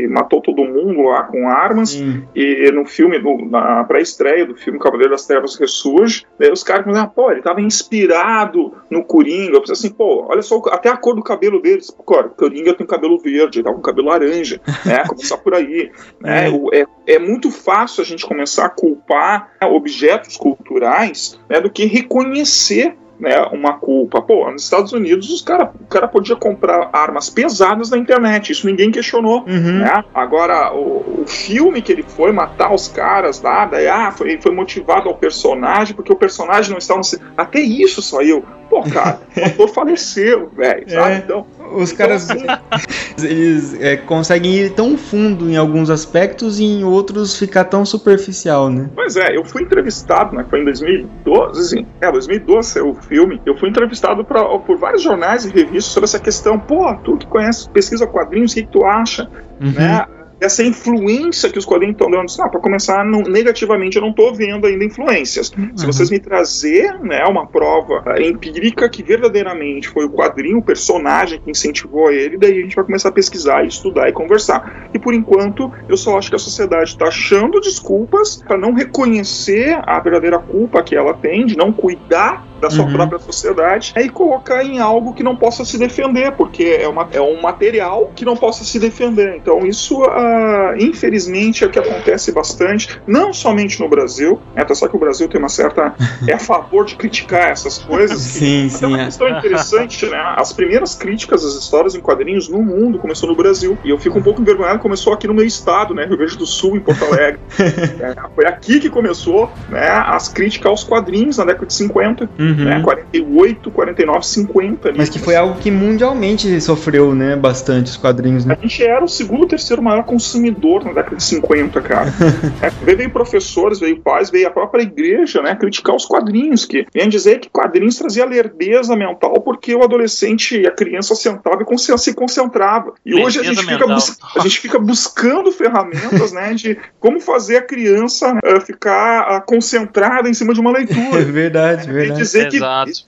e matou todo mundo lá com armas. Sim. E no filme, no- na pré-estreia do filme Cavaleiro das Trevas Ressurge, daí os caras começaram, pô, ele tava inspirado no Coringa. Eu pensei assim, pô, olha só, até a cor do cabelo cara, o Coringa tem cabelo verde, ele tava com cabelo laranja, né? Começar por aí. Né? É. O- É, é muito fácil a gente começar a culpar né, objetos culturais né, do que reconhecer né, uma culpa. Pô, nos Estados Unidos os cara, o cara podia comprar armas pesadas na internet, isso ninguém questionou. Uhum. Né? Agora, o, o filme que ele foi matar os caras lá, daí, ah, foi, foi motivado ao personagem, porque o personagem não estava no. Até isso saiu. Pô, cara, o ator faleceu, velho, sabe? É. Então, Os caras assim, eles é, conseguem ir tão fundo em alguns aspectos e em outros ficar tão superficial, né? Pois é, eu fui entrevistado, né? Foi em 2012, sim. É, 2012 saiu o filme. Eu fui entrevistado pra, por vários jornais e revistas sobre essa questão. Pô, tu que conhece, pesquisa quadrinhos, o que, que tu acha? Uhum. Né? Essa influência que os quadrinhos estão dando. Ah, para começar, não- negativamente, eu não estou vendo ainda influências. Se Uhum. vocês me trazer né, uma prova ah, empírica que verdadeiramente foi o quadrinho, o personagem que incentivou ele, daí a gente vai começar a pesquisar, estudar e conversar. E por enquanto, eu só acho que a sociedade está achando desculpas para não reconhecer a verdadeira culpa que ela tem, de não cuidar da sua Uhum. própria sociedade e colocar em algo que não possa se defender, porque é, uma, é um material que não possa se defender. Então, isso, ah, infelizmente, é o que acontece bastante, não somente no Brasil, né, tá só que o Brasil tem uma certa. é a favor de criticar essas coisas. que- Sim, sim. uma é. questão interessante, né? As primeiras críticas às histórias em quadrinhos no mundo começou no Brasil. E eu fico um pouco envergonhado, começou aqui no meu estado, né? Rio Grande do Sul, em Porto Alegre. É, foi aqui que começou né, as críticas aos quadrinhos na década de 50, Uhum. Né? 48, 49, 50. ali. Mas que foi algo que mundialmente sofreu, né? Bastante os quadrinhos, né? A gente era o segundo ou terceiro maior consumidor na década de 50, cara. É, veio, professores, veio pais, veio a própria igreja, né, criticar os quadrinhos, que vem dizer que quadrinhos trazia lerdeza mental porque o adolescente e a criança sentava e se concentrava. E hoje a Lerdeza gente, fica a gente fica buscando ferramentas, né, de como fazer a criança eh, ficar ah, concentrada em cima de uma É leitura. verdade, Quer verdade. Que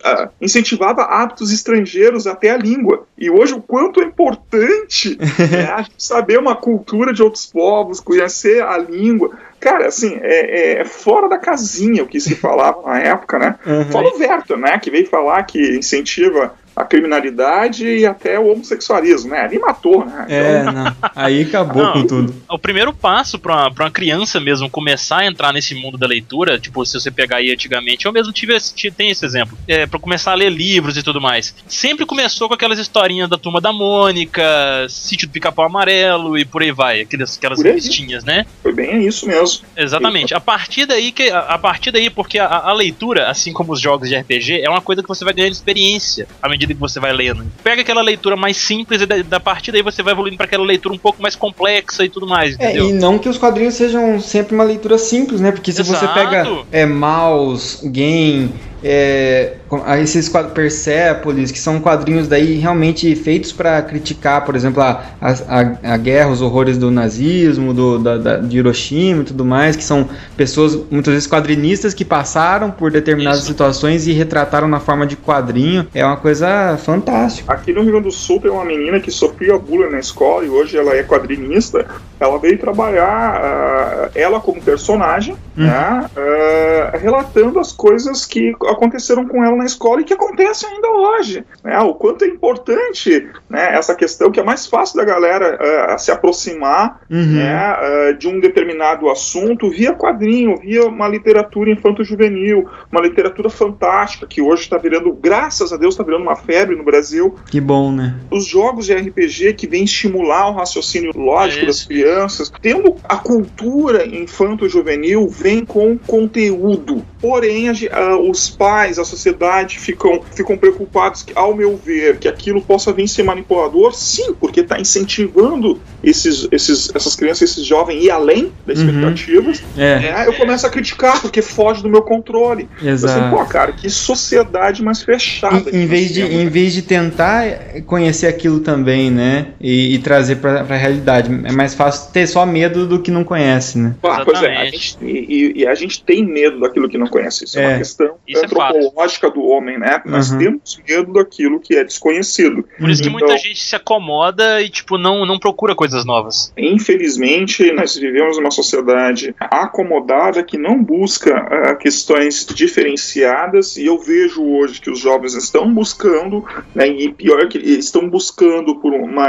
ah, incentivava hábitos estrangeiros até a língua. E hoje o quanto é importante né, saber uma cultura de outros povos, conhecer a língua. Cara, assim, é, é fora da casinha o que se falava na época, né? Uhum. Fora o Werther, né? Que veio falar que incentiva a criminalidade e até o homossexualismo, né? Ali matou, né? É, Então, não. Aí acabou Não. com tudo. O primeiro passo pra uma, pra uma criança mesmo começar a entrar nesse mundo da leitura, tipo, se você pegar aí antigamente, eu mesmo tive esse, tem esse exemplo, é, pra começar a ler livros e tudo mais. Sempre começou com aquelas historinhas da Turma da Mônica, Sítio do Pica-Pau Amarelo e por aí vai, aquelas, aquelas revistinhas, né? foi bem isso mesmo. Exatamente. A partir daí, que, a, a partir daí porque a, a leitura, assim como os jogos de RPG, é uma coisa que você vai ganhando experiência à medida que você vai lendo. Pega aquela leitura mais simples e da, da partir daí você vai evoluindo para aquela leitura um pouco mais complexa e tudo mais, É, entendeu? e não que os quadrinhos sejam sempre uma leitura simples, né? Porque se você Exato. pega é, Mouse, Game, é, esses quadros Persepolis, que são quadrinhos daí realmente feitos para criticar, por exemplo, a, a, a guerra, os horrores do nazismo, do, da, da- de Hiroshima e tudo mais, que são pessoas, muitas vezes quadrinistas, que passaram por determinadas Isso. situações e retrataram na forma de quadrinho. É uma coisa fantástica. Aqui no Rio Grande do Sul tem uma menina que sofria bullying na escola e hoje ela é quadrinista. Ela veio trabalhar, ah, ela como personagem, Uhum. né, ah, relatando as coisas que aconteceram com ela na escola e que acontecem ainda hoje. né, o quanto é importante né, essa questão que é mais fácil da galera ah, se aproximar Uhum. né, ah, de um determinado assunto via quadrinho, via uma literatura infanto-juvenil, uma literatura fantástica que hoje está virando, graças a Deus, está virando uma febre no Brasil. Que bom, né? Os jogos de RPG que vêm estimular o raciocínio lógico É das crianças, tendo a cultura infanto-juvenil, vem com conteúdo. Porém, a ge- ah, os pais, a sociedade ficam, ficam preocupados, que, ao meu ver, que aquilo possa vir ser manipulador, sim, porque está incentivando esses, esses, essas crianças, esses jovens ir além das Uhum. expectativas. É, né, eu começo a criticar, porque foge do meu controle. Eu assim, exato. pô, cara, que sociedade mais fechada. Em, em que vez de, temos, em né? vez de tentar conhecer aquilo também, né? E, e trazer pra, pra realidade. É mais fácil ter só medo do que não conhece, né? Ah, pois é, a Exatamente. gente, e, e- e a gente tem medo daquilo que não conhece. Isso é, É. uma questão Isso é antropológica do homem, né? Nós Uhum. temos medo daquilo que é desconhecido. Por isso que Então- muita gente se acomoda e, tipo, não, não procura coisas novas. Infelizmente, nós vivemos numa sociedade acomodada que não busca ah, questões diferenciadas e eu vejo hoje que os jovens estão buscando, né, e pior que estão buscando por uma,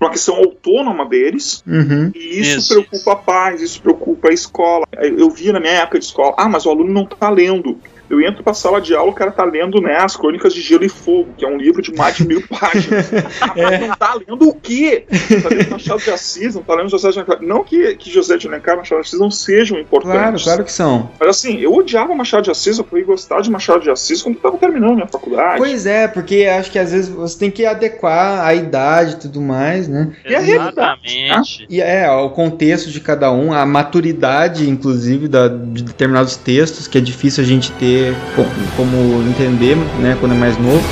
uma questão autônoma deles Uhum. e isso, Isso, preocupa pais, isso preocupa a escola. Eu eu via na minha época de escola, ah, mas o aluno não está lendo. Eu entro pra sala de aula, o cara tá lendo, né, as Crônicas de Gelo e Fogo, que é um livro de mais de mil páginas. Ah, não tá lendo o quê? Tá lendo Machado de Assis, não tá lendo José de Alencar. Não que, que José de Alencar e Machado de Assis não sejam Claro, importantes. claro que são. Mas assim, eu odiava Machado de Assis, eu fui gostar de Machado de Assis quando eu tava terminando minha faculdade. Pois é, porque acho que às vezes você tem que adequar a idade e tudo mais, né? E a realidade, Exatamente. E é, o contexto de cada um, a maturidade, inclusive, da, de determinados textos, que é difícil a gente ter co- como entender, né, quando é mais novo.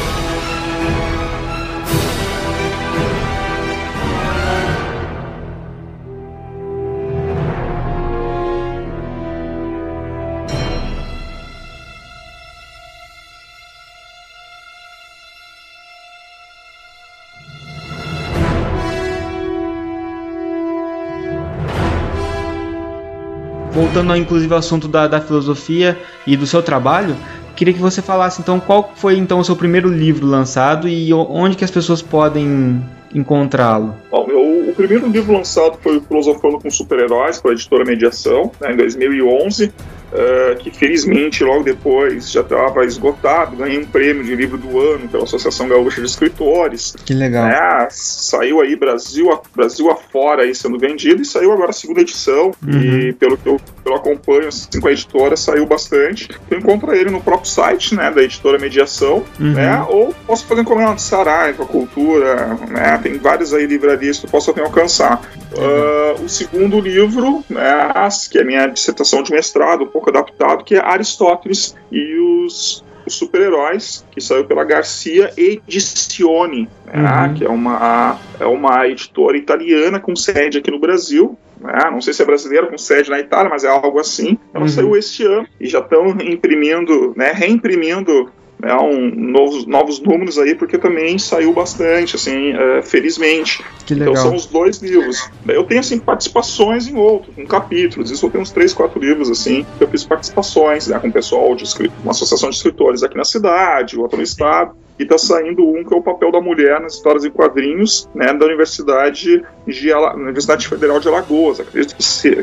Voltando, inclusive, ao assunto da, da filosofia e do seu trabalho, queria que você falasse, então, qual foi, então, o seu primeiro livro lançado e onde que as pessoas podem encontrá-lo? O primeiro livro lançado foi Filosofando com Super-Heróis, pela editora Mediação, né, em 2011, eh, que felizmente logo depois já estava esgotado, ganhei um prêmio de livro do ano pela Associação Gaúcha de Escritores. Que legal. né, saiu aí Brasil, a- Brasil afora aí sendo vendido e saiu agora a segunda edição. E pelo que eu, pelo acompanho assim, com a editora, saiu bastante. Tu encontra ele no próprio site né, da editora Mediação, Uhum. né? Ou posso fazer encomenda no Saraiva, Cultura, né? Tem várias aí livrarias que tu possa alcançar. Ah, o segundo livro, né, que é a minha dissertação de mestrado, um pouco adaptado, que é Aristóteles e os, os super-heróis, que saiu pela Garcia Edizioni, né, Uhum. que é uma, é uma editora italiana com sede aqui no Brasil. né, não sei se é brasileira com sede na Itália, mas é algo assim. Ela Uhum. saiu este ano e já estão imprimindo, né, reimprimindo né, um, novos, novos números aí, porque também saiu bastante, assim, eh, felizmente. Que Então legal. são os dois livros. Eu tenho, assim, participações em outros, em capítulos. Isso eu tenho uns três, quatro livros, assim, que eu fiz participações, né, com o pessoal de uma associação de escritores aqui na cidade, outro no estado. E tá saindo um que é o papel da mulher nas histórias em quadrinhos, né, da Universidade, de Ala- Universidade Federal de Alagoas. Acredito que,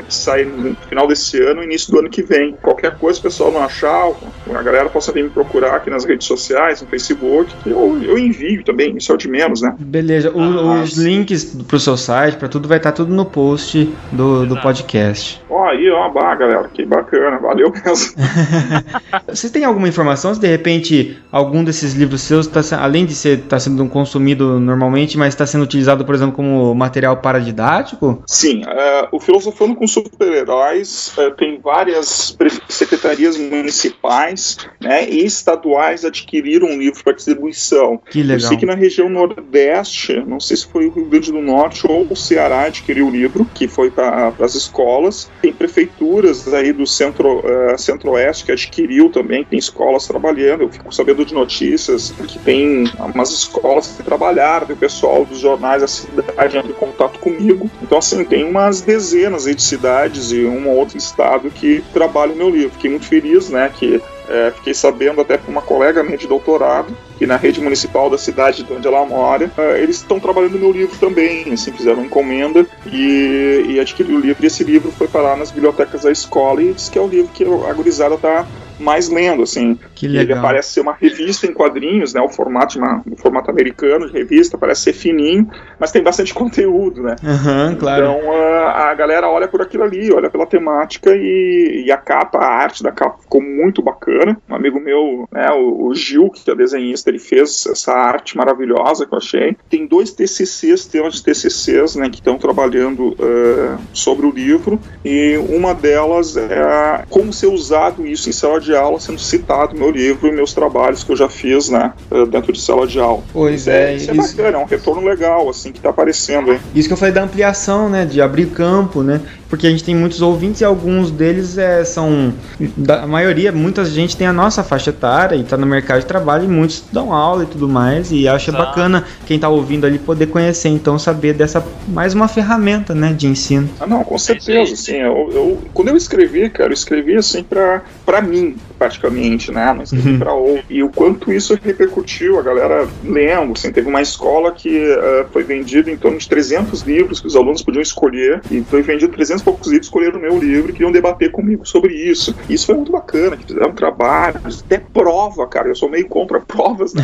sai no final desse ano, início do ano que vem. Qualquer coisa, o pessoal não achar, a galera possa vir me procurar aqui nas redes sociais, no Facebook, que eu, eu envio também, isso é o de menos, né? Beleza. O- Ah, os links pro seu site, pra tudo, vai estar tudo no post do, do Exato. podcast. Ó, aí, ó, bah, galera, que bacana, valeu mesmo. Vocês têm alguma informação se de repente algum desses livros seus, tá, além de ser tá sendo consumido normalmente, mas está sendo utilizado, por exemplo, como material paradidático? Sim, eh, o Filosofando com Super-Heróis eh, tem várias secretarias municipais né, e estaduais adquiriram um livro para distribuição. Que Eu legal. sei que na região Nordeste, não sei se foi o Rio Grande do Norte ou o Ceará adquiriu o livro, que foi para as escolas. Tem prefeituras aí do centro, eh, centro-oeste que adquiriu também, tem escolas trabalhando. Eu fico sabendo de notícias que tem umas escolas que trabalharam, tem o pessoal dos jornais da cidade em contato comigo. Então, assim, tem umas dezenas de cidades e um ou outro estado que trabalham o meu livro. Fiquei muito feliz, né, que é, fiquei sabendo até por uma colega minha de doutorado que na rede municipal da cidade de onde ela mora, é, eles estão trabalhando meu livro também, assim, fizeram encomenda e, e adquiriram o livro. E esse livro foi parar nas bibliotecas da escola e diz que é o livro que a gurizada tá mais lendo, assim. Que Ele legal. parece ser uma revista em quadrinhos, né? O formato, uma, o formato americano de revista, parece ser fininho, mas tem bastante conteúdo, né? Aham, claro. Então a, a galera olha por aquilo ali, olha pela temática e, e a capa, a arte da capa ficou muito bacana. Um amigo meu, né, o, o Gil, que é desenhista, ele fez essa arte maravilhosa que eu achei. Tem dois TCCs, temas de TCCs, né, que estão trabalhando eh, sobre o livro e uma delas é como ser usado isso em sala de de aula sendo citado meu livro e meus trabalhos que eu já fiz, né, eh, dentro de sala de aula. Pois é, isso, é bacana, é um retorno legal, assim, que tá aparecendo aí. Isso que eu falei da ampliação, né, de abrir campo, né, porque a gente tem muitos ouvintes e alguns deles é, são, da, a maioria, muita gente tem a nossa faixa etária e tá no mercado de trabalho e muitos dão aula e tudo mais e acha Exato. bacana quem tá ouvindo ali poder conhecer, então saber dessa, mais uma ferramenta, né, de ensino. Ah, não, com certeza, assim, eu, eu, quando eu escrevi, cara, eu escrevi assim pra mim, praticamente, né, não escrevi uhum. pra outro, e o quanto isso repercutiu, a galera lendo, assim, teve uma escola que uh, foi vendida em torno de 300 livros que os alunos podiam escolher, e foi vendido 300 e poucos livros, escolheram o meu livro e queriam debater comigo sobre isso. E isso foi muito bacana, que fizeram trabalhos, até prova, cara. Eu sou meio contra provas, né?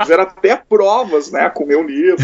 fizeram até provas, né, com o meu livro.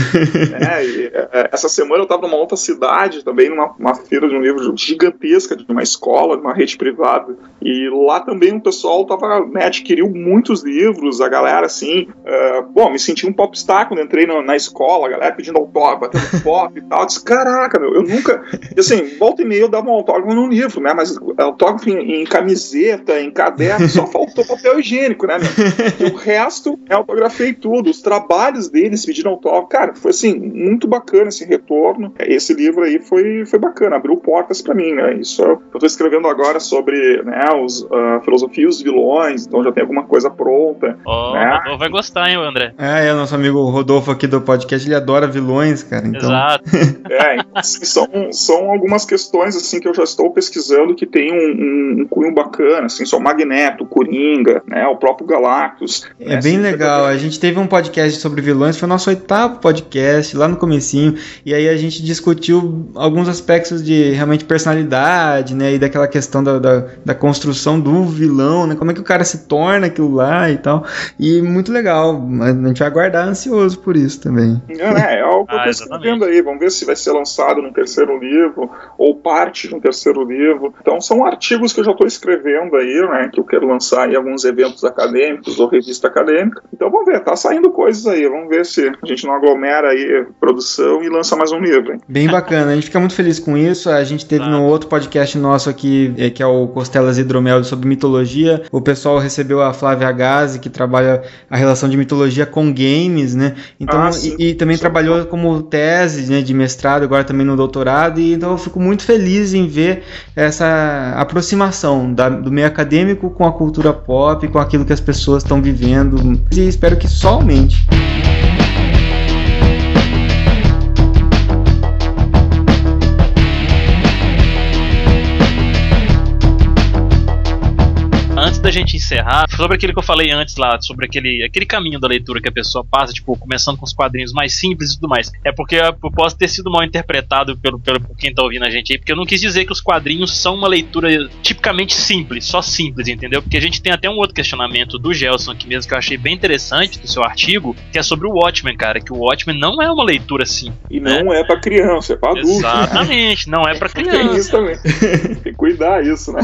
Né? E, é, essa semana eu estava numa outra cidade, também numa feira de um livro gigantesca, de uma escola, de uma rede privada. E lá também o pessoal tava, né, adquiriu muitos livros, a galera assim. Uh, bom, me senti um popstar quando entrei na, na escola, a galera pedindo autógrafo, batendo pop e tal. Eu disse, caraca, meu, eu nunca assim, volta e meia eu dava um autógrafo num livro, né? Mas autógrafo em, em camiseta, em caderno, só faltou papel higiênico, né? Meu? o resto, eu autografei tudo. Os trabalhos deles pedindo autógrafo. Cara, foi assim, muito bacana esse retorno. Esse livro aí foi, foi bacana, abriu portas para mim, né? Isso eu tô escrevendo agora sobre né, os, a filosofia e os vilões, então já tem alguma coisa pronta. Oh, né? o Rodolfo vai gostar, hein, André? É, é, o nosso amigo Rodolfo aqui do podcast, ele adora vilões, cara. Então... Exato. é, então, assim, são, são algumas questões assim que eu já estou pesquisando que tem um, um, um cunho bacana, assim, só Magneto, Coringa, né, o próprio Galactus. É né, bem assim, legal. A gente teve um podcast sobre vilões, foi o nosso oitavo podcast lá no comecinho, e aí a gente discutiu alguns aspectos de realmente personalidade, né, e daquela questão da, da, da construção do vilão, né, como é que o cara se torna aquilo lá e tal. E muito legal. A gente vai aguardar ansioso por isso também. É, é algo que eu estou ah, escrevendo aí. Vamos ver se vai ser lançado no terceiro livro ou parte de um terceiro livro. Então são artigos que eu já estou escrevendo aí, né, que eu quero lançar em alguns eventos acadêmicos ou revista acadêmica. Então vamos ver, tá saindo coisas aí, vamos ver se a gente não aglomera aí produção e lança mais um livro. Hein? Bem bacana, a gente fica muito feliz com isso. A gente teve ah. no outro podcast nosso aqui, é, que é o Costelas Hidromel sobre mitologia, o pessoal recebeu a Flávia Gazi, que trabalha a relação de mitologia com games, né? Então, ah, e, e, também trabalhou como tese né, de mestrado, agora também no doutorado, e então eu fico muito feliz em ver essa aproximação da, do meio acadêmico com a cultura pop, com aquilo que as pessoas estão vivendo, e espero que só aumente. Gente encerrar, sobre aquilo que eu falei antes lá, sobre aquele, aquele caminho da leitura que a pessoa passa, tipo, começando com os quadrinhos mais simples e tudo mais. É porque eu posso ter sido mal interpretado pelo, pelo por quem tá ouvindo a gente aí, porque eu não quis dizer que os quadrinhos são uma leitura tipicamente simples, só simples, entendeu? Porque a gente tem até um outro questionamento do Gelson aqui mesmo que eu achei bem interessante do seu artigo, que é sobre o Watchmen, cara, que o Watchmen não é uma leitura assim. E né? não é para criança, é para adulto. Exatamente, não é para criança. Tem isso também. tem que cuidar isso, né?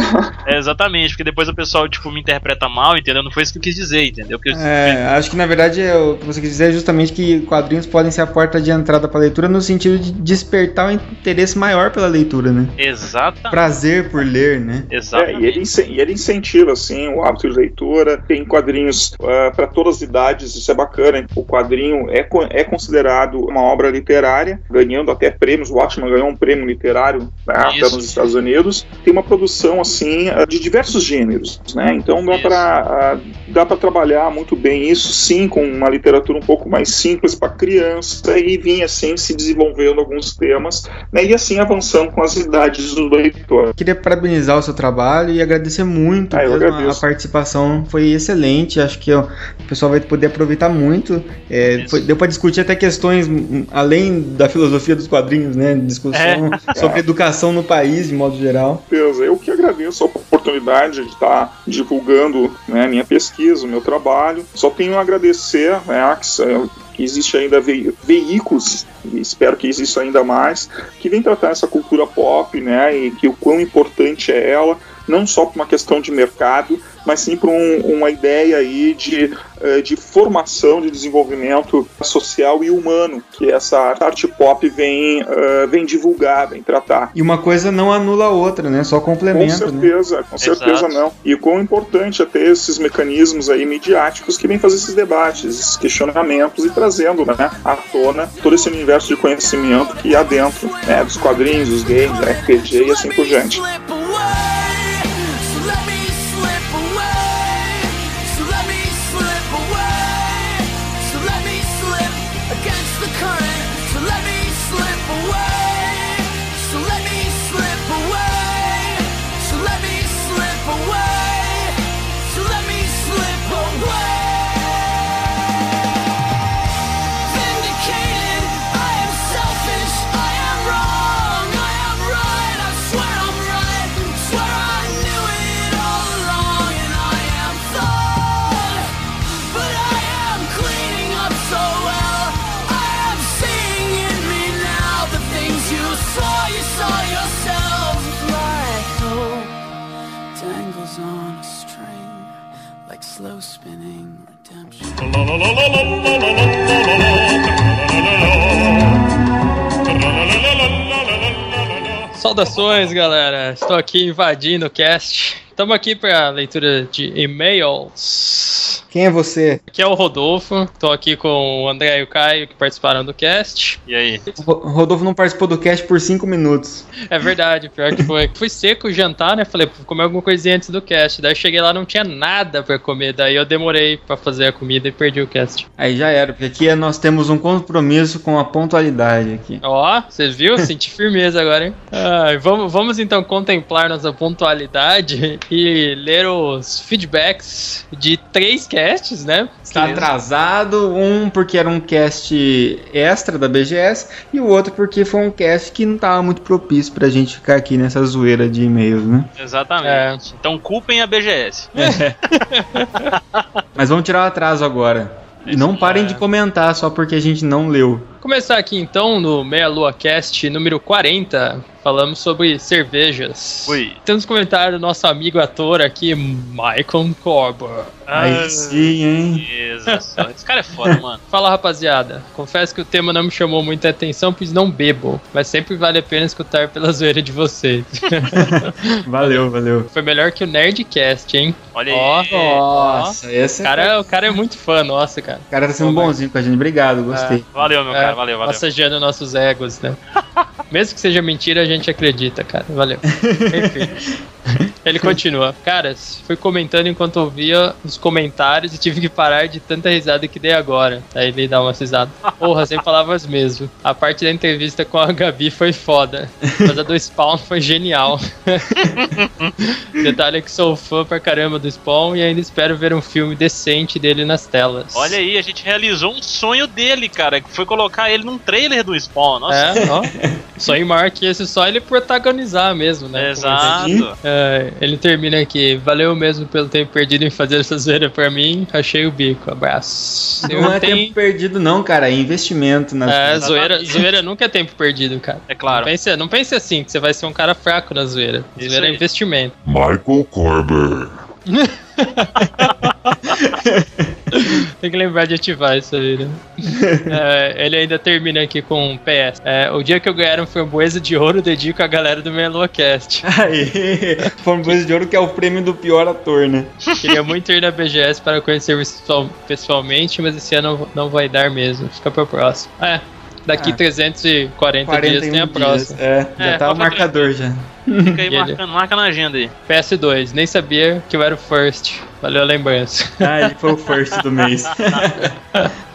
É, exatamente, porque depois o pessoal, tipo, me interpreta mal, entendeu? Não foi isso que eu quis dizer, entendeu? Porque é, acho que na verdade é o que você quis dizer é justamente que quadrinhos podem ser a porta de entrada para a leitura no sentido de despertar um interesse maior pela leitura, né? Exatamente. Prazer por ler, né? Exatamente. É, e, ele, e ele incentiva, assim, o hábito de leitura. Tem quadrinhos uh, ah, para todas as idades, isso é bacana. O quadrinho é, é considerado uma obra literária, ganhando até prêmios. O Watchman ganhou um prêmio literário né, nos Estados Unidos. Tem uma produção, assim, de diversos gêneros, né? Então dá para dá para trabalhar muito bem isso sim com uma literatura um pouco mais simples para criança e vir assim se desenvolvendo alguns temas né, e assim avançando com as idades do leitor. Queria parabenizar o seu trabalho e agradecer muito ah, a, a participação foi excelente acho que ó, o pessoal vai poder aproveitar muito é, foi, deu para discutir até questões hum, além da filosofia dos quadrinhos né discussão é. sobre é. educação no país de modo geral. Deus, eu que agradeço a oportunidade de estar divulgando né, minha pesquisa, o meu trabalho. Só tenho a agradecer né, que, que existe ainda ve veículos, e espero que exista ainda mais, que vem tratar essa cultura pop, né, e que o quão importante é ela não só por uma questão de mercado, mas sim por um, uma ideia aí de, eh, de formação, de desenvolvimento social e humano que essa arte pop vem, uh, vem divulgar, vem tratar. E uma coisa não anula a outra, né? Só complementa. Com certeza, né? com certeza Exato. não. E quão importante é ter esses mecanismos aí midiáticos que vêm fazer esses debates, esses questionamentos e trazendo né, à tona todo esse universo de conhecimento que há dentro né, dos quadrinhos, dos games, RPG e assim por diante. Saudações, galera. Estou aqui invadindo o cast. Estamos aqui para a leitura de e-mails. Quem é você? Aqui é o Rodolfo. Estou aqui com o André e o Caio que participaram do cast. E aí? O Rodolfo não participou do cast por 5 minutos. É verdade, pior que foi. Fui seco jantar, né? Falei, vou comer alguma coisinha antes do cast. Daí eu cheguei lá não tinha nada para comer. Daí eu demorei para fazer a comida e perdi o cast. Aí já era, porque aqui nós temos um compromisso com a pontualidade aqui. Ó, você viu? Senti firmeza agora, hein? Ah, vamos, vamos então contemplar nossa pontualidade e ler os feedbacks de três casts, né? Está atrasado, um porque era um cast extra da BGS e o outro porque foi um cast que não estava muito propício pra gente ficar aqui nessa zoeira de e-mails, né? Exatamente. É. Então culpem a BGS. É. Mas vamos tirar o atraso agora. E não parem é. de comentar só porque a gente não leu. Começar aqui então no Meia Lua Cast número 40, falamos sobre cervejas. Oi. Temos comentário do nosso amigo ator aqui, Michael Corber. Aí ah, sim, hein? Jesus, esse cara é foda, mano. Fala, rapaziada. Confesso que o tema não me chamou muita atenção, pois não bebo, mas sempre vale a pena escutar pela zoeira de vocês. valeu, valeu. Foi melhor que o Nerdcast, hein? Olha aí. nossa, esse é cara, é... O cara é muito fã, nossa, cara. O cara tá sendo bonzinho com a gente. Obrigado, gostei. É. Valeu, meu é, cara, valeu, valeu. Massageando nossos egos, né? Mesmo que seja mentira, a gente acredita, cara. Valeu. Enfim. Ele continua. Caras, fui comentando enquanto ouvia os comentários e tive que parar de tanta risada que dei agora. Aí ele dá uma risada. Porra, sem palavras mesmo. A parte da entrevista com a Gabi foi foda. Mas a do Spawn foi genial. Detalhe é que sou fã pra caramba do Spawn e ainda espero ver um filme decente dele nas telas. Olha aí, a gente realizou um sonho dele, cara, que foi colocar ele num trailer do Spawn. Nossa. É, ó. Mark, esse só ele protagonizar mesmo, né? Exato. É, ele termina aqui. Valeu mesmo pelo tempo perdido em fazer essa zoeira pra mim. Achei o bico. Abraço. Não Eu é tenho... tempo perdido, não, cara. É investimento nas É, zoeira, zoeira nunca é tempo perdido, cara. É claro. Não pense, não pense assim, que você vai ser um cara fraco na zoeira. Zoeira é investimento. Michael Corber. Tem que lembrar de ativar isso aí, né? é, ele ainda termina aqui com um PS. É, o dia que eu ganhar um framboesa de ouro, dedico a galera do Meloacast. Aí, framboesa de ouro que é o prêmio do pior ator, né? Queria muito ir na BGS para conhecer pessoalmente, mas esse ano não vai dar mesmo. Fica pro próximo. É, daqui ah, 340 dias tem a próxima. É, já é, tá o marcador já. Fica aí marcando, marca na agenda aí. PS2, nem sabia que eu era o first. Valeu a lembrança. Ah, ele foi o first do mês.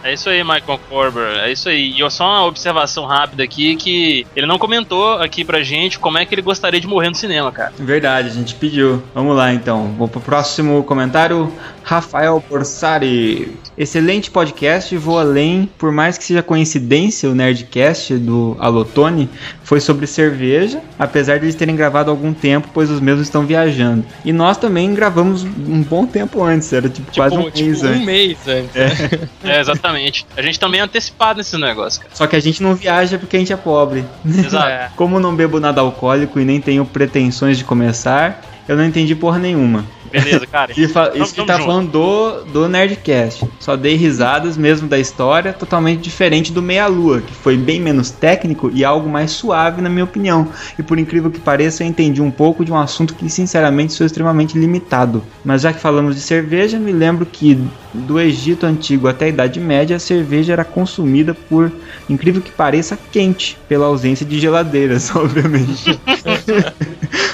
É isso aí, Michael Corber. É isso aí. E só uma observação rápida aqui que ele não comentou aqui pra gente como é que ele gostaria de morrer no cinema, cara. Verdade, a gente pediu. Vamos lá então. Vou pro próximo comentário. Rafael Borsari. Excelente podcast. Vou além. Por mais que seja coincidência, o Nerdcast do Alotone foi sobre cerveja, apesar de eles terem gravado há algum tempo, pois os mesmos estão viajando. E nós também gravamos um bom tempo antes, era tipo, tipo quase um tipo mês um antes. mês antes. É. é, exatamente. A gente também é antecipado nesse negócio, cara. Só que a gente não viaja porque a gente é pobre. Exato. Como não bebo nada alcoólico e nem tenho pretensões de começar, eu não entendi porra nenhuma. Beleza, cara. Isso, fa- Tamo- isso que tá junto. falando do, do Nerdcast. Só dei risadas mesmo da história, totalmente diferente do Meia Lua, que foi bem menos técnico e algo mais suave, na minha opinião. E por incrível que pareça, eu entendi um pouco de um assunto que, sinceramente, sou extremamente limitado. Mas já que falamos de cerveja, me lembro que do Egito Antigo até a Idade Média, a cerveja era consumida por, incrível que pareça, quente, pela ausência de geladeiras, obviamente.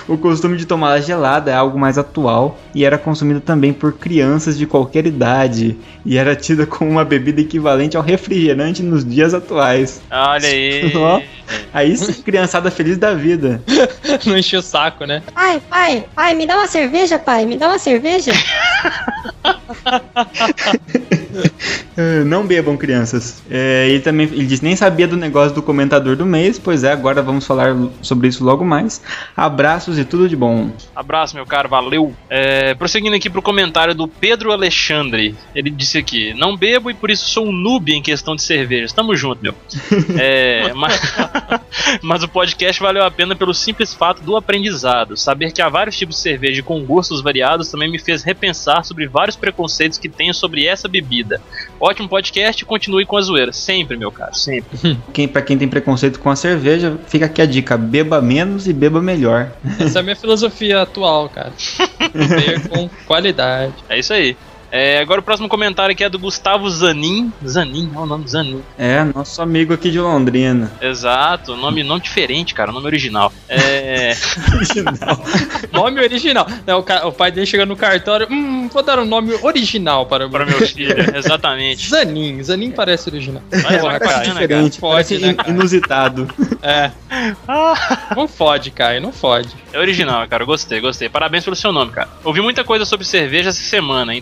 O costume de tomá-la gelada é algo mais atual e era consumido também por crianças de qualquer idade e era tida como uma bebida equivalente ao refrigerante nos dias atuais. Olha aí. Ó. Aí sim, criançada feliz da vida. Não encheu o saco, né? Pai, pai, pai, me dá uma cerveja, pai, me dá uma cerveja. Ah, Não bebam, crianças. É, ele também ele disse nem sabia do negócio do comentador do mês, pois é, agora vamos falar sobre isso logo mais. Abraços e tudo de bom. Abraço, meu caro, valeu. É, prosseguindo aqui pro comentário do Pedro Alexandre. Ele disse aqui: Não bebo e por isso sou um noob em questão de cervejas. Tamo junto, meu. É, mas, mas o podcast valeu a pena pelo simples fato do aprendizado. Saber que há vários tipos de cerveja com gostos variados também me fez repensar sobre vários preconceitos que tenho sobre essa bebida. Ótimo podcast, continue com a zoeira. Sempre, meu caro, sempre. Quem, pra quem tem preconceito com a cerveja, fica aqui a dica: beba menos e beba melhor. Essa é a minha filosofia atual, cara. Beber com qualidade. É isso aí. É, agora o próximo comentário aqui é do Gustavo Zanin. Zanin, é o nome Zanin. É, nosso amigo aqui de Londrina. Exato, nome, nome diferente, cara, nome original. É. Nome original. Não, o, o pai dele chega no cartório. Hum, vou dar um nome original para o para meu filho, exatamente. Zanin. Zanin parece original. Mas é Porra, cara. diferente, Fode, parece né, cara? inusitado. É. Não fode, Caio, não fode. É original, cara, gostei, gostei. Parabéns pelo seu nome, cara. Ouvi muita coisa sobre cerveja essa semana,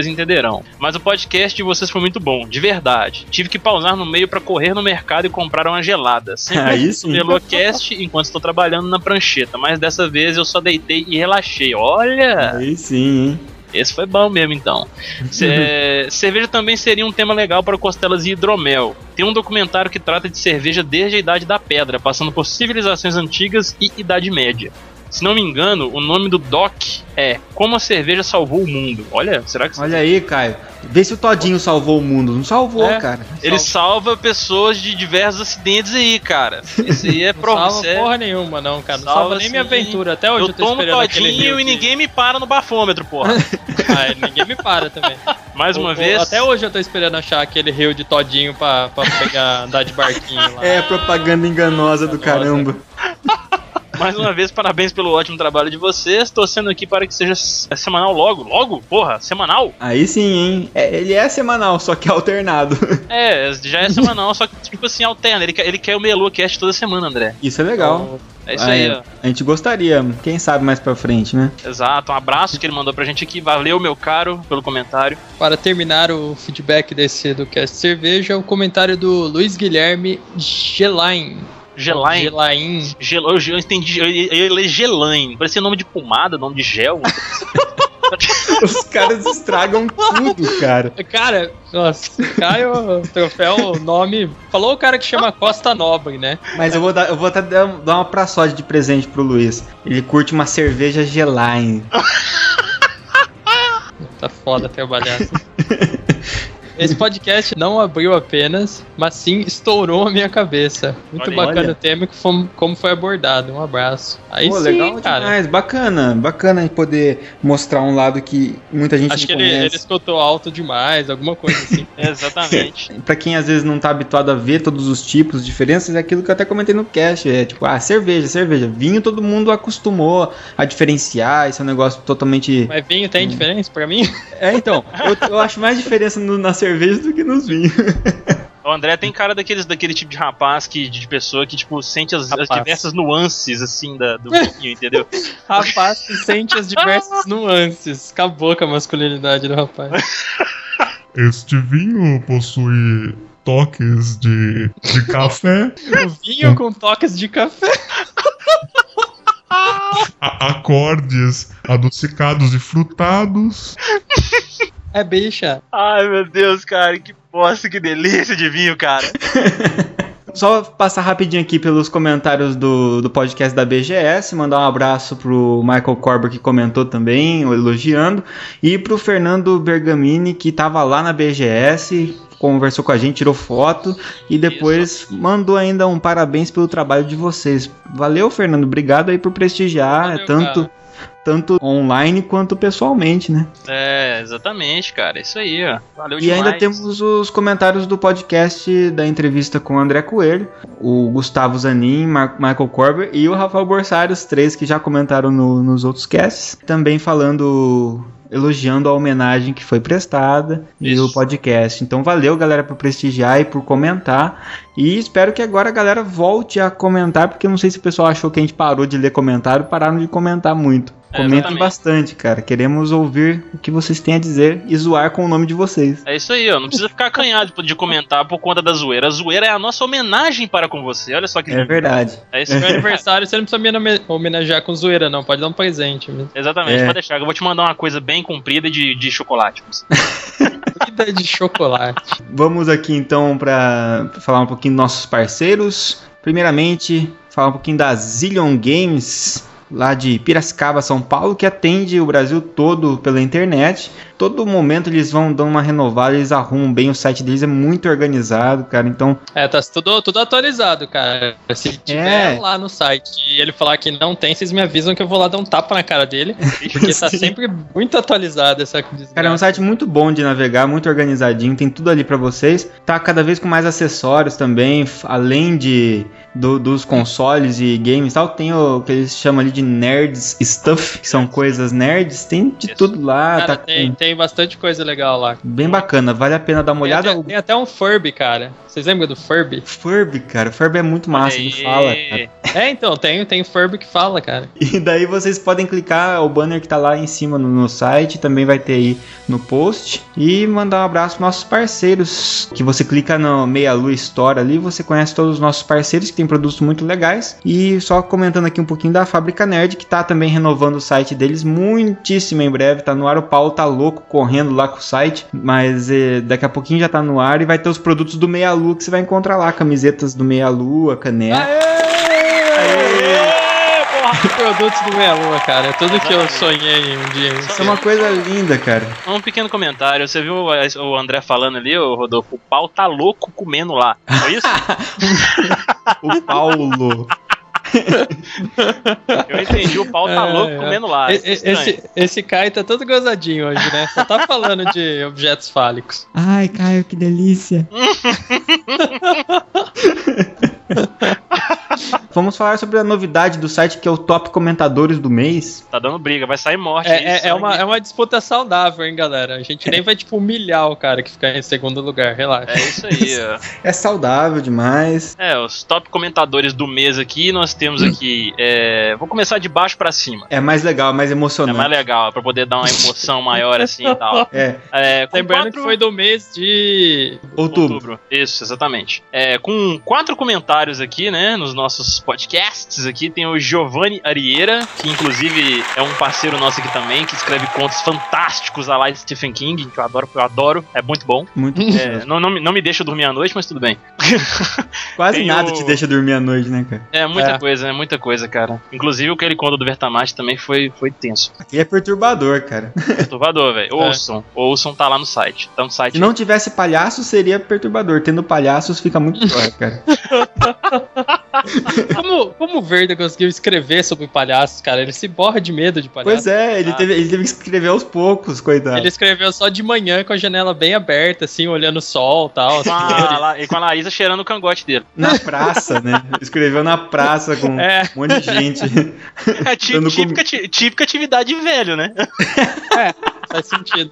entendedores entenderão. Mas o podcast de vocês foi muito bom, de verdade. Tive que pausar no meio pra correr no mercado e comprar uma gelada. Sempre Aí sim. Melocast enquanto estou trabalhando na prancheta, mas dessa vez eu só deitei e relaxei. Olha! Aí sim, hein? Esse foi bom mesmo, então. Ce- cerveja também seria um tema legal para costelas e hidromel. Tem um documentário que trata de cerveja desde a Idade da Pedra, passando por civilizações antigas e Idade Média. Se não me engano, o nome do doc é Como a Cerveja Salvou o Mundo. Olha, será que Olha aí, Caio. Vê se o Todinho salvou o mundo. Não salvou, É. cara. ele salva pessoas de diversos acidentes aí, cara. Isso aí é Não prova. salva isso é- porra nenhuma, não, cara. Não Salva salva nem minha sim. aventura. Até hoje eu, Eu tô tomo esperando aquele todinho e ninguém me para no bafômetro, porra. Ah, ninguém me para também. Mais uma O- o- vez. Até hoje eu tô esperando achar aquele rio de todinho pra, pra pegar, andar de barquinho lá. É propaganda enganosa do caramba. Mais uma vez, parabéns pelo ótimo trabalho de vocês. Torcendo aqui para que seja semanal logo. Logo? Porra, semanal? Aí sim, hein? É, ele é semanal, só que alternado. É, já é semanal, só que tipo assim, alterna. Ele quer, ele quer o Melu Cast toda semana, André. Isso é legal. É isso aí, Ah, ó. A gente gostaria, quem sabe mais pra frente, né? Exato, um abraço que ele mandou pra gente aqui. Valeu, meu caro, pelo comentário. Para terminar o feedback desse do Cast Cerveja, o comentário do Luiz Guilherme Gelain. Gelain. Gelain. Gel, eu, eu entendi, eu, eu, eu li Gelain. Parecia nome de pomada, nome de gel. Os caras estragam tudo, cara. Cara, nossa, Caio, troféu, nome. Falou o cara que chama Costa Nobre, né? Mas eu vou dar, eu vou até dar dar uma praçode de presente pro Luiz. Ele curte uma cerveja Gelain. Tá foda trabalhar. Esse podcast não abriu apenas, mas sim estourou a minha cabeça. Muito Olha bacana Olha. o tema e como, como foi abordado. Um abraço. Aí Pô, sim, legal cara. demais, bacana, bacana poder mostrar um lado que muita gente Acho que ele, ele escutou alto demais, alguma coisa assim. Exatamente. Pra quem às vezes não tá habituado a ver todos os tipos, diferenças, é aquilo que eu até comentei no cast. É tipo, ah, cerveja, cerveja. Vinho todo mundo acostumou a diferenciar, esse é um negócio totalmente. Mas vinho tem diferença pra mim? É, então, eu, eu acho mais diferença no- na cerveja do que nos vinhos. O André tem cara daqueles, daquele tipo de rapaz que, de pessoa que, tipo, sente as, as diversas nuances, assim, da, do vinho, entendeu? Rapaz que sente as diversas nuances. Acabou com a masculinidade do rapaz. Este vinho possui toques de, de café, O vinho com toques de café. a- acordes adocicados e frutados. É bicha. Ai, meu Deus, cara, que bosta, que delícia de vinho, cara. Só passar rapidinho aqui pelos comentários do, do podcast da BGS, mandar um abraço pro Michael Corber que comentou também, elogiando, e pro Fernando Bergamini que tava lá na BGS, conversou com a gente, tirou foto e depois mandou ainda um parabéns pelo trabalho de vocês. Valeu, Fernando, obrigado aí por prestigiar Valeu, tanto cara. Tanto online quanto pessoalmente, né? É, exatamente, cara. Isso aí, ó. Valeu E demais. ainda temos os comentários do podcast da entrevista com o André Coelho, o Gustavo Zanin, Mar Michael Corber e o Rafael Borsari, os três que já comentaram no- nos outros casts. Também falando, elogiando a homenagem que foi prestada e Isso. o podcast. Então valeu, galera, por prestigiar e por comentar. E espero que agora a galera volte a comentar, porque eu não sei se o pessoal achou que a gente parou de ler comentário, pararam de comentar muito. É, Comentem exatamente. bastante, cara. Queremos ouvir o que vocês têm a dizer e zoar com o nome de vocês. É isso aí, ó. Não precisa ficar acanhado de comentar por conta da zoeira. A zoeira é a nossa homenagem para com você. Olha só que É lindo. verdade. É isso Meu aí. aniversário você não precisa me home- homenagear com zoeira, não. Pode dar um presente mesmo. Exatamente, É. pode deixar. Eu vou te mandar uma coisa bem comprida de, de chocolate. Vida de chocolate. Vamos aqui então para falar um pouquinho dos nossos parceiros. Primeiramente, falar um pouquinho da Zillion Games, lá de Piracicaba, São Paulo, que atende o Brasil todo pela internet. Todo momento eles vão dando uma renovada, eles arrumam bem o site deles, é muito organizado, cara. Então, É, tá tudo, tudo atualizado, cara. Se tiver É. lá no site e ele falar que não tem, vocês me avisam que eu vou lá dar um tapa na cara dele. Porque tá sempre muito atualizado essa desgraça. Cara, é um site muito bom de navegar, muito organizadinho, tem tudo ali pra vocês. Tá cada vez com mais acessórios também, além de do- dos consoles e games e tal, tem o que eles chamam ali de nerds stuff, que são coisas nerds, tem de Isso. tudo lá, Cara, tá tem, com- tem bastante coisa legal lá. bem bacana, vale a pena dar uma Tem olhada. até, tem até um Furby, cara. Vocês lembram do Furby? Furby, cara, o Furby é muito massa, ele Aí. fala, cara. É, então, tem, tem Furby que fala, cara. E daí vocês podem clicar o banner que tá lá em cima no, no site, também vai ter aí no post. E mandar um abraço pros nossos parceiros. Que você clica no Meia Lua Store ali, você conhece todos os nossos parceiros que tem produtos muito legais. E só comentando aqui um pouquinho da Fábrica Nerd, que tá também renovando o site deles muitíssimo em breve. Tá no ar, o Paulo tá louco correndo lá com o site. Mas eh, daqui a pouquinho já tá no ar e vai ter os produtos do Meia Lua que você vai encontrar lá. Camisetas do Meia Lua, caneca. Produtos do Meia Lua, cara. É tudo que eu sonhei um dia. Isso é uma coisa linda, cara. Um pequeno comentário. Você viu o André falando ali, ô Rodolfo? O pau tá louco comendo lá. Foi isso? O Paulo. Eu entendi. O pau tá É, louco é. comendo lá. Isso é e- estranho. Esse, esse Kai tá todo gozadinho hoje, né? Só tá falando de objetos fálicos. Ai, Caio, que delícia. Vamos falar sobre a novidade do site que é o Top Comentadores do Mês. Tá dando briga, vai sair morte. É, aí, é, é uma, é uma disputa saudável, hein, galera? A gente nem vai, tipo, humilhar o cara que fica em segundo lugar, relaxa. É isso aí, ó. É saudável demais. É, os top comentadores do mês aqui, nós temos aqui. é, vou começar de baixo pra cima. É mais legal, mais É emocionante. mais legal, pra poder dar uma emoção maior assim e tal. É, É, com Lembrando quatro- que foi do mês de. outubro. Isso, exatamente. É, com quatro comentários aqui, né, nos nossos podcasts aqui, tem o Giovanni Arieira, que inclusive é um parceiro nosso aqui também, que escreve contos fantásticos a lá de Stephen King, que eu adoro, eu adoro, é muito bom. Muito É, não, não, me- não me deixa dormir à noite, mas tudo bem. Quase tem nada o- te deixa dormir à noite, né, cara? É muita É. coisa, é muita coisa, cara. Inclusive o que ele conta do Vertamate também foi, foi tenso. E é perturbador, cara. Perturbador, velho. É. Ouçam, ouçam, tá lá no site. Tá no site. Se não tivesse palhaço, seria perturbador. Tendo palhaços, fica muito pior, cara. Como, como o Verde conseguiu escrever sobre palhaços, cara? Ele se borra de medo de palhaço. Pois é, ele Ah. teve, ele teve que escrever aos poucos, coitado. Ele escreveu só de manhã com a janela bem aberta, assim, olhando o sol e tal. Com a, La- e com a Larissa cheirando o cangote dele. Na praça, né? Escreveu na praça com É, um monte de gente. É típica, tí- típica atividade de velho, né? faz sentido.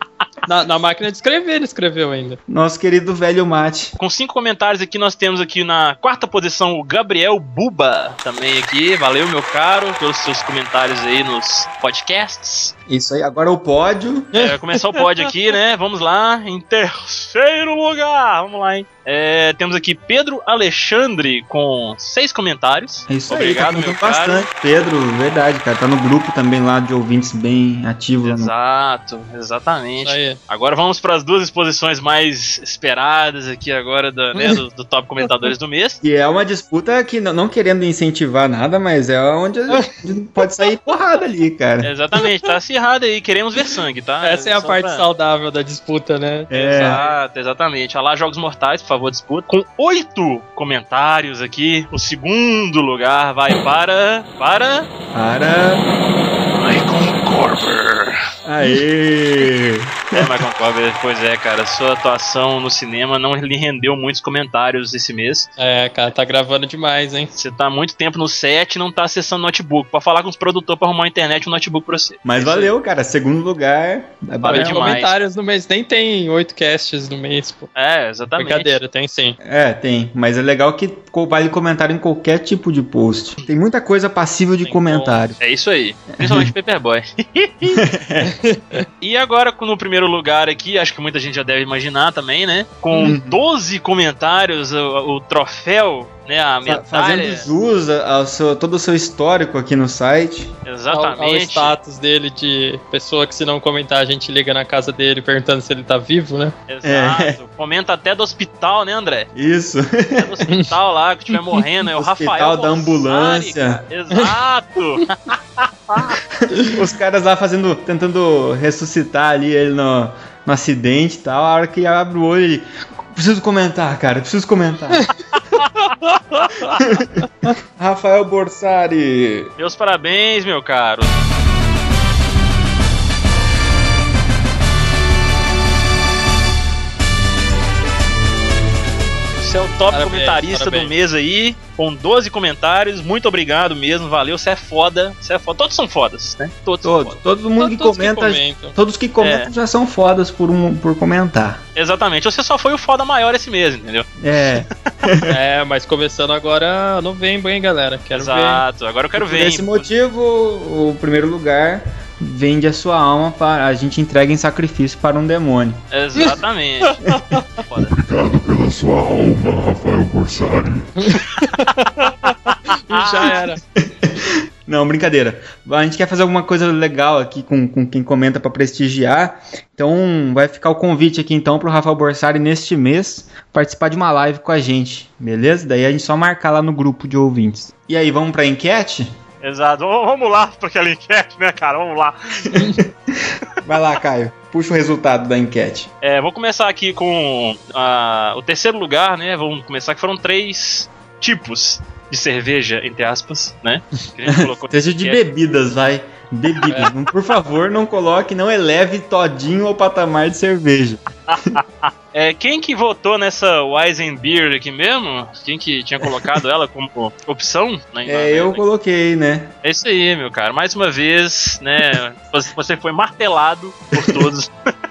Na, na máquina de escrever ele escreveu ainda. Nosso querido velho mate. Com cinco comentários aqui, nós temos aqui na quarta posição o Gabriel Buba, também aqui. Valeu, meu caro, pelos seus comentários aí nos podcasts. Isso aí, agora o pódio. É, vai começar o pódio aqui, né? Vamos lá. Em terceiro lugar, vamos lá, hein? É, temos aqui Pedro Alexandre com seis comentários. É isso Obrigado, aí, tá meu bastante. Pedro, verdade, cara. Tá no grupo também lá de ouvintes bem ativo lá no. Exato, exatamente. Agora vamos para as duas exposições mais esperadas aqui agora da, né, do, do top comentadores do mês. E é uma disputa que, não, não querendo incentivar nada, mas é onde pode sair porrada ali, cara. Exatamente, tá acirrado aí, queremos ver sangue, tá? Essa é a Só parte pra- saudável da disputa, né? É. Exato, exatamente. Olha lá, Jogos Mortais, por favor, disputa. Com oito comentários aqui, o segundo lugar vai para. Para. Para. Michael Corber. Aê! É, Michael Corber, pois é, cara, sua atuação no cinema não lhe rendeu muitos comentários esse mês. É, cara, tá gravando demais, hein? Você tá muito tempo no set e não tá acessando notebook. Pra falar com os produtores pra arrumar uma internet e um notebook pra você. Mas aí. valeu, cara. Segundo lugar. É Valeu valeu. demais. comentários no mês. Nem tem oito casts no mês, pô. É, exatamente. Brincadeira, tem sim. É, tem. Mas é legal que vale comentário em qualquer tipo de post. Tem muita coisa passível de Tem comentário. É isso aí. Principalmente Paperboy. e agora, no primeiro lugar aqui, acho que muita gente já deve imaginar também, né? Com Uhum. 12 comentários, o, o troféu, né? A medalha. Fazendo jus ao seu, todo o seu histórico aqui no site. Ao, ao Exatamente. status dele de pessoa que se não comentar a gente liga na casa dele perguntando se ele tá vivo, né? Exato. Comenta até do hospital, né, André? Isso. Até do hospital lá, que estiver morrendo. É o Hospital Rafael. da Bolsari, ambulância. cara. Exato. Os caras lá fazendo, tentando ressuscitar ali ele no, no acidente e tal. A hora que abre o olho, ele. Preciso comentar, cara, preciso comentar. Rafael Borsari. Meus parabéns, meu caro. Você é o top Parabéns, comentarista parabéns. do mês aí, com 12 comentários. Muito obrigado mesmo, valeu. Você é foda. Você é foda. Todos são fodas, né? Todos, são Todo, fodas. todo mundo que Todos comenta. comentam. Todos que comentam já são fodas por, um, por comentar. Exatamente. Você só foi o foda maior esse mês, entendeu? É, É, mas começando agora novembro, hein, galera? Quero ver. Exato. Agora eu quero por ver. esse hein? motivo, o primeiro lugar vende a sua alma para a gente entrega em sacrifício para um demônio. Exatamente. foda. Obrigado pela sua alma, Rafael Borsari. E já era. Não, brincadeira. A gente quer fazer alguma coisa legal aqui com, com quem comenta para prestigiar. Então vai ficar o convite aqui então pro Rafael Borsari neste mês participar de uma live com a gente, beleza? Daí a gente só marcar lá no grupo de ouvintes. E aí, vamos pra enquete? Exato. Vamos vamos lá pra aquela enquete, né, cara? Vamos lá. Vai lá, Caio. Puxa o resultado da enquete. É, vou começar aqui com ah, o terceiro lugar, né? Vamos começar que foram três tipos de cerveja, entre aspas, né? Que a gente colocou Seja de bebidas, vai. Bebidas. Não, Por favor, não coloque, não eleve todinho ao patamar de cerveja. É, quem que votou nessa Weizenbeer aqui mesmo? Quem que tinha colocado ela como opção? Na- É, eu coloquei, né? É isso aí, meu cara. Mais uma vez, né? você- foi martelado por todos.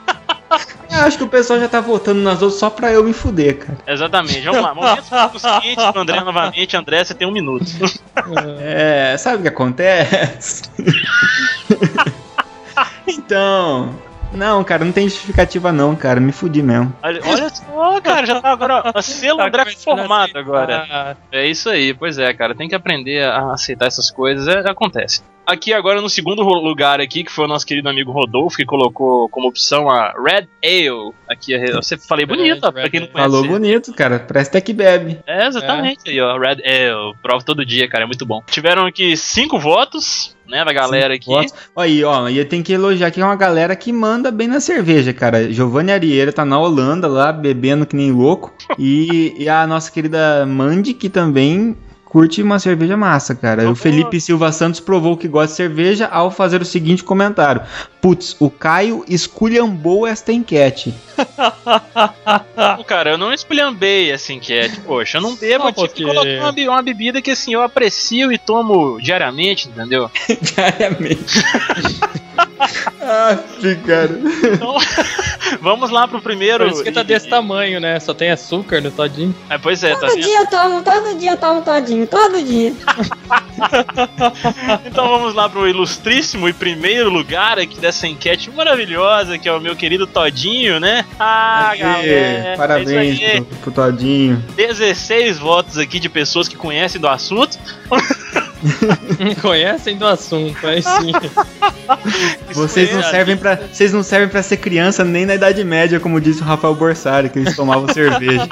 Eu acho que o pessoal já tá votando nas outras só pra eu me fuder, cara. Exatamente. Vamos lá. Momentos quentes do André novamente. André, você tem um minuto. É, sabe o que acontece? então. Não, cara, não tem justificativa não, cara. Me fudi mesmo. Olha olha só, cara. Já tá agora. A selo André a formado agora. É isso aí, pois é, cara. Tem que aprender a aceitar essas coisas. É, acontece. Aqui agora no segundo lugar aqui, que foi o nosso querido amigo Rodolfo, que colocou como opção a Red Ale. Aqui, você falei bonito, ó, pra quem não conhece. Falou bonito, cara. Parece até que bebe. É, exatamente aí, ó. Red Ale. Prova todo dia, cara. É muito bom. Tiveram aqui cinco votos, né, da galera aqui. Votos. Olha aí, ó. E eu tenho que elogiar que é uma galera que manda bem na cerveja, cara. Giovanni Arieira tá na Holanda lá, bebendo que nem louco. E, e a nossa querida Mandy, que também curte uma cerveja massa, cara. O Felipe Silva Santos provou que gosta de cerveja ao fazer o seguinte comentário: Putz, o Caio esculhambou esta enquete. Não, cara, eu não esculhambei essa enquete. Poxa, eu não bebo, Só eu tive que porque- colocar uma, uma bebida que assim eu aprecio e tomo diariamente, entendeu? Diariamente. ah, cara. Então, Vamos lá pro primeiro. Por isso que tá desse tamanho, né? Só tem açúcar no todinho. É, pois é, tá Todo vendo? dia eu tomo, todo dia eu tomo todinho, todo dia. Então vamos lá pro ilustríssimo e primeiro lugar aqui dessa enquete maravilhosa, que é o meu querido Todinho, né? Ah, Aê, galera. Parabéns é isso aí. pro, pro Todinho. 16 votos aqui de pessoas que conhecem do assunto. Conhecem do assunto, aí sim. Vocês não é, servem para, vocês não servem para ser criança nem na Idade Média, como disse o Rafael Borsari, que eles tomavam cerveja.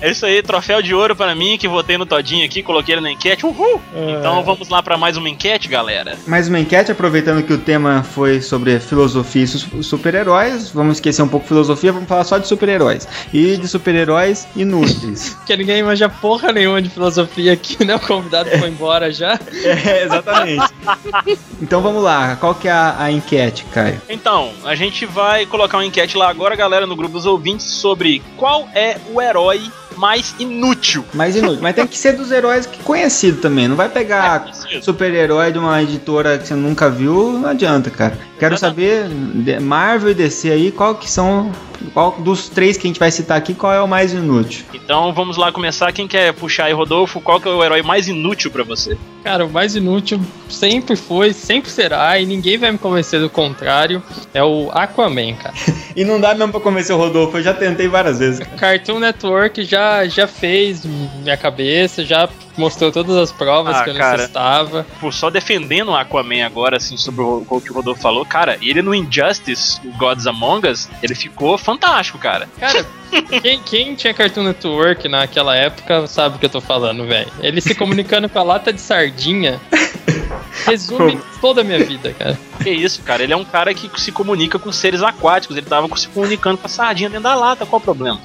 É isso aí, troféu de ouro para mim, que votei no Todinho aqui, coloquei ele na enquete. Uhul! Então vamos lá para mais uma enquete, galera. Mais uma enquete, aproveitando que o tema foi sobre filosofia e su- super-heróis. Vamos esquecer um pouco filosofia, vamos falar só de super-heróis. E de super-heróis inúteis. Que ninguém manja porra nenhuma de filosofia aqui, né? O convidado foi embora já. é, exatamente. Então vamos lá, qual que é a, a enquete, Caio? Então, a gente vai colocar uma enquete lá agora, galera, no grupo dos ouvintes, sobre qual é o herói mais inútil. Mais inútil. Mas tem que ser dos heróis que conhecido também. Não vai pegar É, super-herói de uma editora que você nunca viu, não adianta, cara. Quero saber, de- Marvel e DC aí, qual que são. Qual dos três que a gente vai citar aqui, qual é o mais inútil? Então vamos lá começar. Quem quer puxar aí, Rodolfo? Qual que é o herói mais inútil pra você? Cara, o mais inútil sempre foi, sempre será, e ninguém vai me convencer do contrário, é o Aquaman, cara. E não dá mesmo pra convencer o Rodolfo, eu já tentei várias vezes. cara. Cartoon Network já, já fez minha cabeça, já mostrou todas as provas Ah, que eu cara. necessitava. Por só defendendo o Aquaman agora, assim, sobre o, o que o Rodolfo falou, cara, ele no Injustice, o Gods Among Us, ele ficou fantástico, cara. Cara, quem, quem tinha Cartoon Network naquela época sabe o que eu tô falando, velho. Ele se comunicando com a lata de sardinha resume toda a minha vida, cara. Que isso, cara? Ele é um cara que se comunica com seres aquáticos. Ele tava se comunicando com a sardinha dentro da lata. Qual o problema?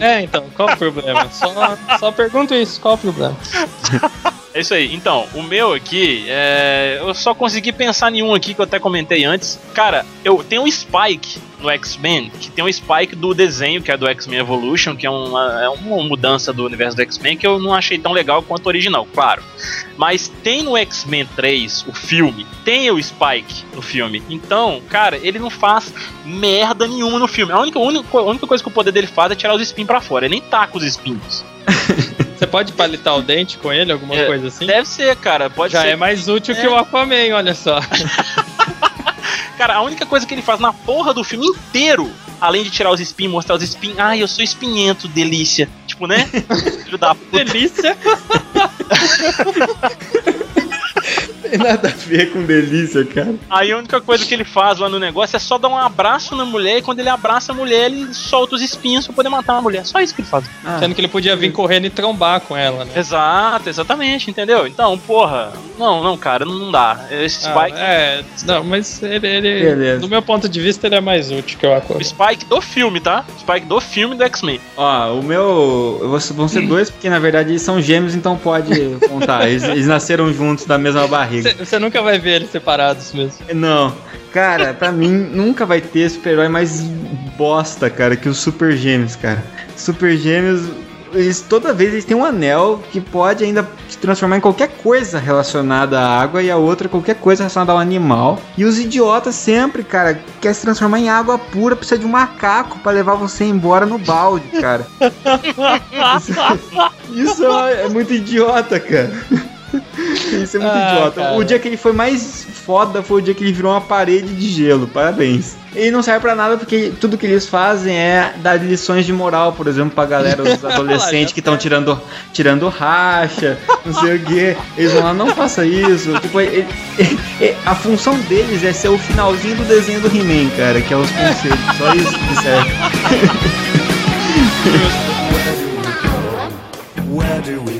É, então, qual o problema? Só, só pergunto isso, qual o problema? É isso aí. Então, o meu aqui, é... eu só consegui pensar em um aqui que eu até comentei antes. Cara, eu tenho o Spike no X-Men, que tem o Spike do desenho, que é do X-Men Evolution, que é uma, é uma mudança do universo do X-Men que eu não achei tão legal quanto o original, claro. Mas tem no X-Men 3, o filme, tem o Spike no filme. Então, cara, ele não faz merda nenhuma no filme. A única, a única, a única coisa que o poder dele faz é tirar os espinhos pra fora. Ele nem taca os espinhos. Você pode palitar o dente com ele, alguma É, coisa assim? Deve ser, cara. Pode Já ser. é mais útil É. que o Aquaman, olha só. Cara, a única coisa que ele faz na porra do filme inteiro, além de tirar os espinhos, mostrar os espinhos, ai, eu sou espinhento, delícia. Tipo, né? Filho da puta. Delícia. Tem nada a ver com delícia, cara. Aí a única coisa que ele faz lá no negócio é só dar um abraço na mulher e quando ele abraça a mulher, ele solta os espinhos pra poder matar a mulher. Só isso que ele faz. Ah, Sendo que ele podia vir correndo e trombar com ela, né? Exato, exatamente, entendeu? Então, porra, não, não, cara, não dá. Esse Ah, Spike. é, não, mas ele, ele Beleza. do meu ponto de vista, ele é mais útil que o O Aquaman. Spike do filme, tá? Spike do filme do X-Men. Ó, o meu. eu Vão ser dois, porque na verdade eles são gêmeos, então pode contar. Eles, eles nasceram juntos da mesma barriga. Você você nunca vai ver eles separados mesmo. Não. Cara, pra mim nunca vai ter super-herói mais bosta, cara, que os Super Gêmeos, cara. Super Gêmeos, eles, toda vez eles têm um anel que pode ainda se transformar em qualquer coisa relacionada à água e a outra qualquer coisa relacionada ao animal. E os idiotas sempre, cara, quer se transformar em água pura, precisa de um macaco pra levar você embora no balde, cara. Isso, isso é, é muito idiota, cara. Isso é muito Ah, idiota. cara. O dia que ele foi mais foda foi o dia que ele virou uma parede de gelo. Parabéns. Ele não serve pra nada porque tudo que eles fazem é dar lições de moral, por exemplo, pra galera, os adolescentes que estão tirando, tirando racha, não sei o quê. Eles vão lá, não faça isso. Tipo, ele- ele- a função deles é ser o finalzinho do desenho do He-Man, cara, que é os conselhos. Só isso que serve. Where do we